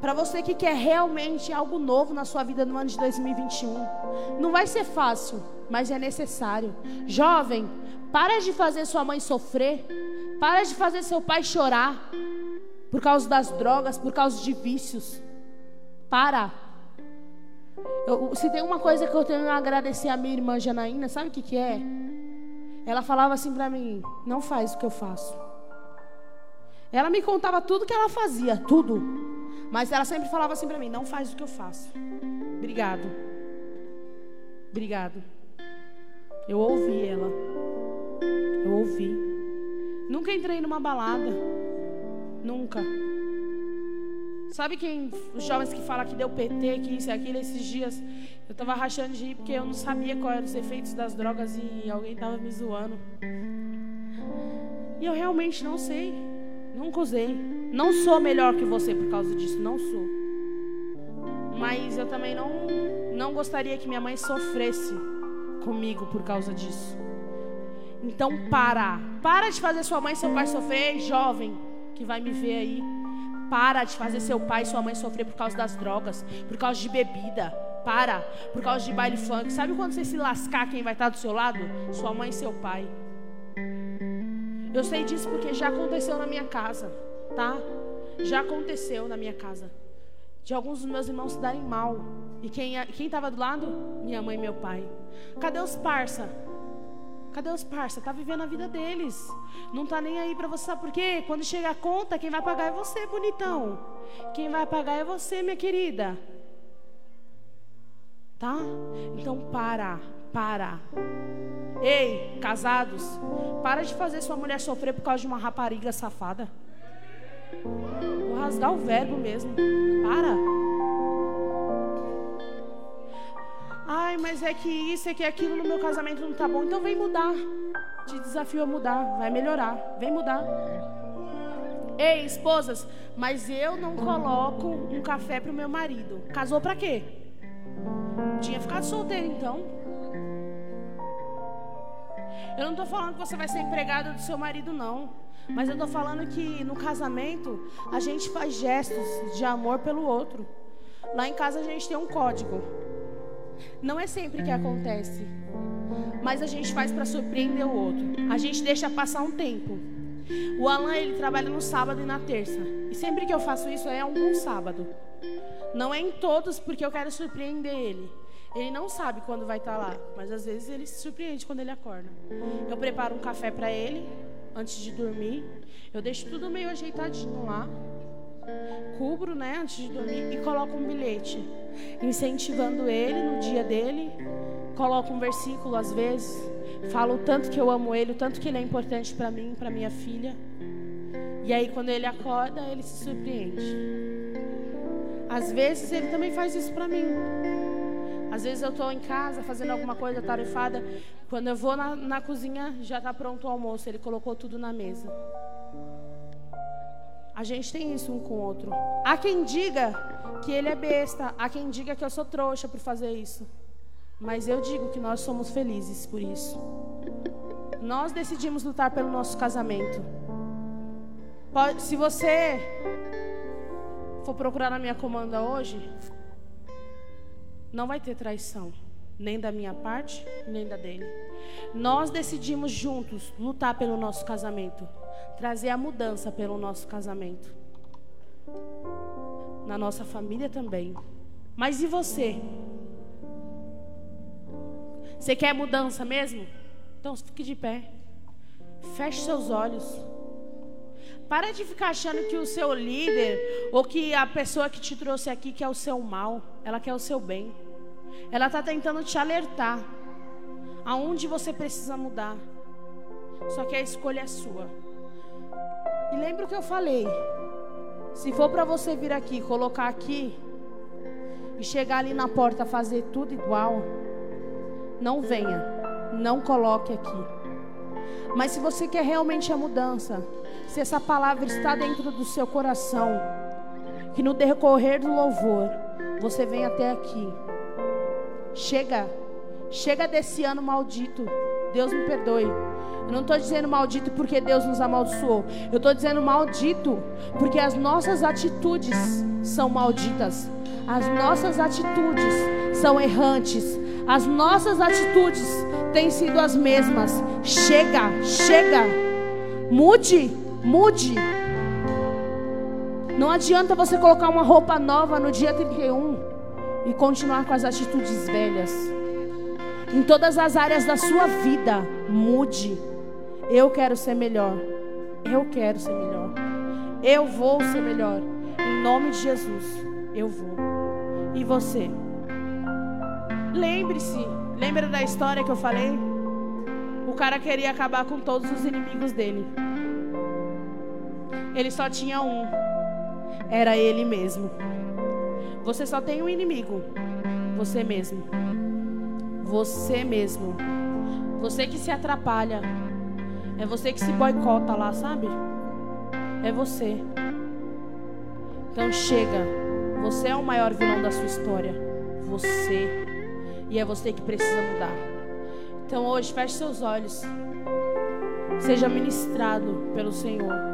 para você que quer realmente algo novo na sua vida no ano de 2021, não vai ser fácil, mas é necessário. Jovem, para de fazer sua mãe sofrer, para de fazer seu pai chorar por causa das drogas, por causa de vícios. Para. Eu, se tem uma coisa que eu tenho a agradecer a minha irmã Janaína, sabe o que, que é? Ela falava assim para mim: não faz o que eu faço. Ela me contava tudo que ela fazia, tudo. Mas ela sempre falava assim para mim: não faz o que eu faço. Obrigado. Obrigado. Eu ouvi ela. Eu ouvi. Nunca entrei numa balada. Nunca. Sabe quem, os jovens que falam que deu PT, que isso e aquilo, esses dias eu tava rachando de ir porque eu não sabia quais eram os efeitos das drogas e alguém tava me zoando. E eu realmente não sei. Nunca usei. Não sou melhor que você por causa disso, não sou. Mas eu também não não gostaria que minha mãe sofresse comigo por causa disso. Então para, para de fazer sua mãe e seu pai sofrer, jovem que vai me ver aí. Para de fazer seu pai e sua mãe sofrer por causa das drogas, por causa de bebida. Para, por causa de baile funk. Sabe quando você se lascar quem vai estar do seu lado? Sua mãe e seu pai. Eu sei disso porque já aconteceu na minha casa, tá? Já aconteceu na minha casa. De alguns dos meus irmãos se darem mal. E quem quem estava do lado? Minha mãe e meu pai. Cadê os parça? Cadê os parça? Tá vivendo a vida deles. Não tá nem aí para você, sabe por quê? Quando chega a conta, quem vai pagar é você, bonitão. Quem vai pagar é você, minha querida. Tá? Então para, para. Ei, casados, para de fazer sua mulher sofrer por causa de uma rapariga safada. Vou rasgar o verbo mesmo. Para. Ai, mas é que isso, é que aquilo no meu casamento não tá bom. Então vem mudar. Te desafio a mudar. Vai melhorar. Vem mudar. Ei, esposas, mas eu não coloco um café pro meu marido. Casou pra quê? Tinha ficado solteiro então. Eu não estou falando que você vai ser empregado do seu marido, não. Mas eu estou falando que no casamento a gente faz gestos de amor pelo outro. Lá em casa a gente tem um código. Não é sempre que acontece. Mas a gente faz para surpreender o outro. A gente deixa passar um tempo. O Alan ele trabalha no sábado e na terça. E sempre que eu faço isso é algum sábado. Não é em todos porque eu quero surpreender ele. Ele não sabe quando vai estar tá lá, mas às vezes ele se surpreende quando ele acorda. Eu preparo um café para ele antes de dormir. Eu deixo tudo meio ajeitadinho lá. Cubro, né, antes de dormir e coloco um bilhete incentivando ele no dia dele. Coloco um versículo às vezes, Falo o tanto que eu amo ele, o tanto que ele é importante para mim, para minha filha. E aí quando ele acorda, ele se surpreende. Às vezes ele também faz isso para mim. Às vezes eu estou em casa fazendo alguma coisa tarefada. Quando eu vou na, na cozinha, já está pronto o almoço. Ele colocou tudo na mesa. A gente tem isso um com o outro. Há quem diga que ele é besta. Há quem diga que eu sou trouxa por fazer isso. Mas eu digo que nós somos felizes por isso. Nós decidimos lutar pelo nosso casamento. Pode, se você for procurar na minha comanda hoje, não vai ter traição, nem da minha parte, nem da dele. Nós decidimos juntos lutar pelo nosso casamento, trazer a mudança pelo nosso casamento. Na nossa família também. Mas e você? Você quer mudança mesmo? Então fique de pé. Feche seus olhos. Para de ficar achando que o seu líder ou que a pessoa que te trouxe aqui quer o seu mal. Ela quer o seu bem. Ela está tentando te alertar aonde você precisa mudar. Só que a escolha é sua. E lembra o que eu falei? Se for para você vir aqui, colocar aqui e chegar ali na porta fazer tudo igual, não venha, não coloque aqui. Mas se você quer realmente a mudança, se essa palavra está dentro do seu coração, que no decorrer do louvor você vem até aqui. Chega, chega desse ano maldito. Deus me perdoe. Eu não estou dizendo maldito porque Deus nos amaldiçoou. Eu estou dizendo maldito porque as nossas atitudes são malditas. As nossas atitudes são errantes. As nossas atitudes têm sido as mesmas. Chega, chega. Mude Mude. Não adianta você colocar uma roupa nova no dia 31 e continuar com as atitudes velhas. Em todas as áreas da sua vida, mude. Eu quero ser melhor. Eu quero ser melhor. Eu vou ser melhor. Em nome de Jesus, eu vou. E você? Lembre-se, lembra da história que eu falei? O cara queria acabar com todos os inimigos dele. Ele só tinha um. Era ele mesmo. Você só tem um inimigo. Você mesmo. Você mesmo. Você que se atrapalha. É você que se boicota lá, sabe? É você. Então chega. Você é o maior vilão da sua história. Você. E é você que precisa mudar. Então hoje feche seus olhos. Seja ministrado pelo Senhor.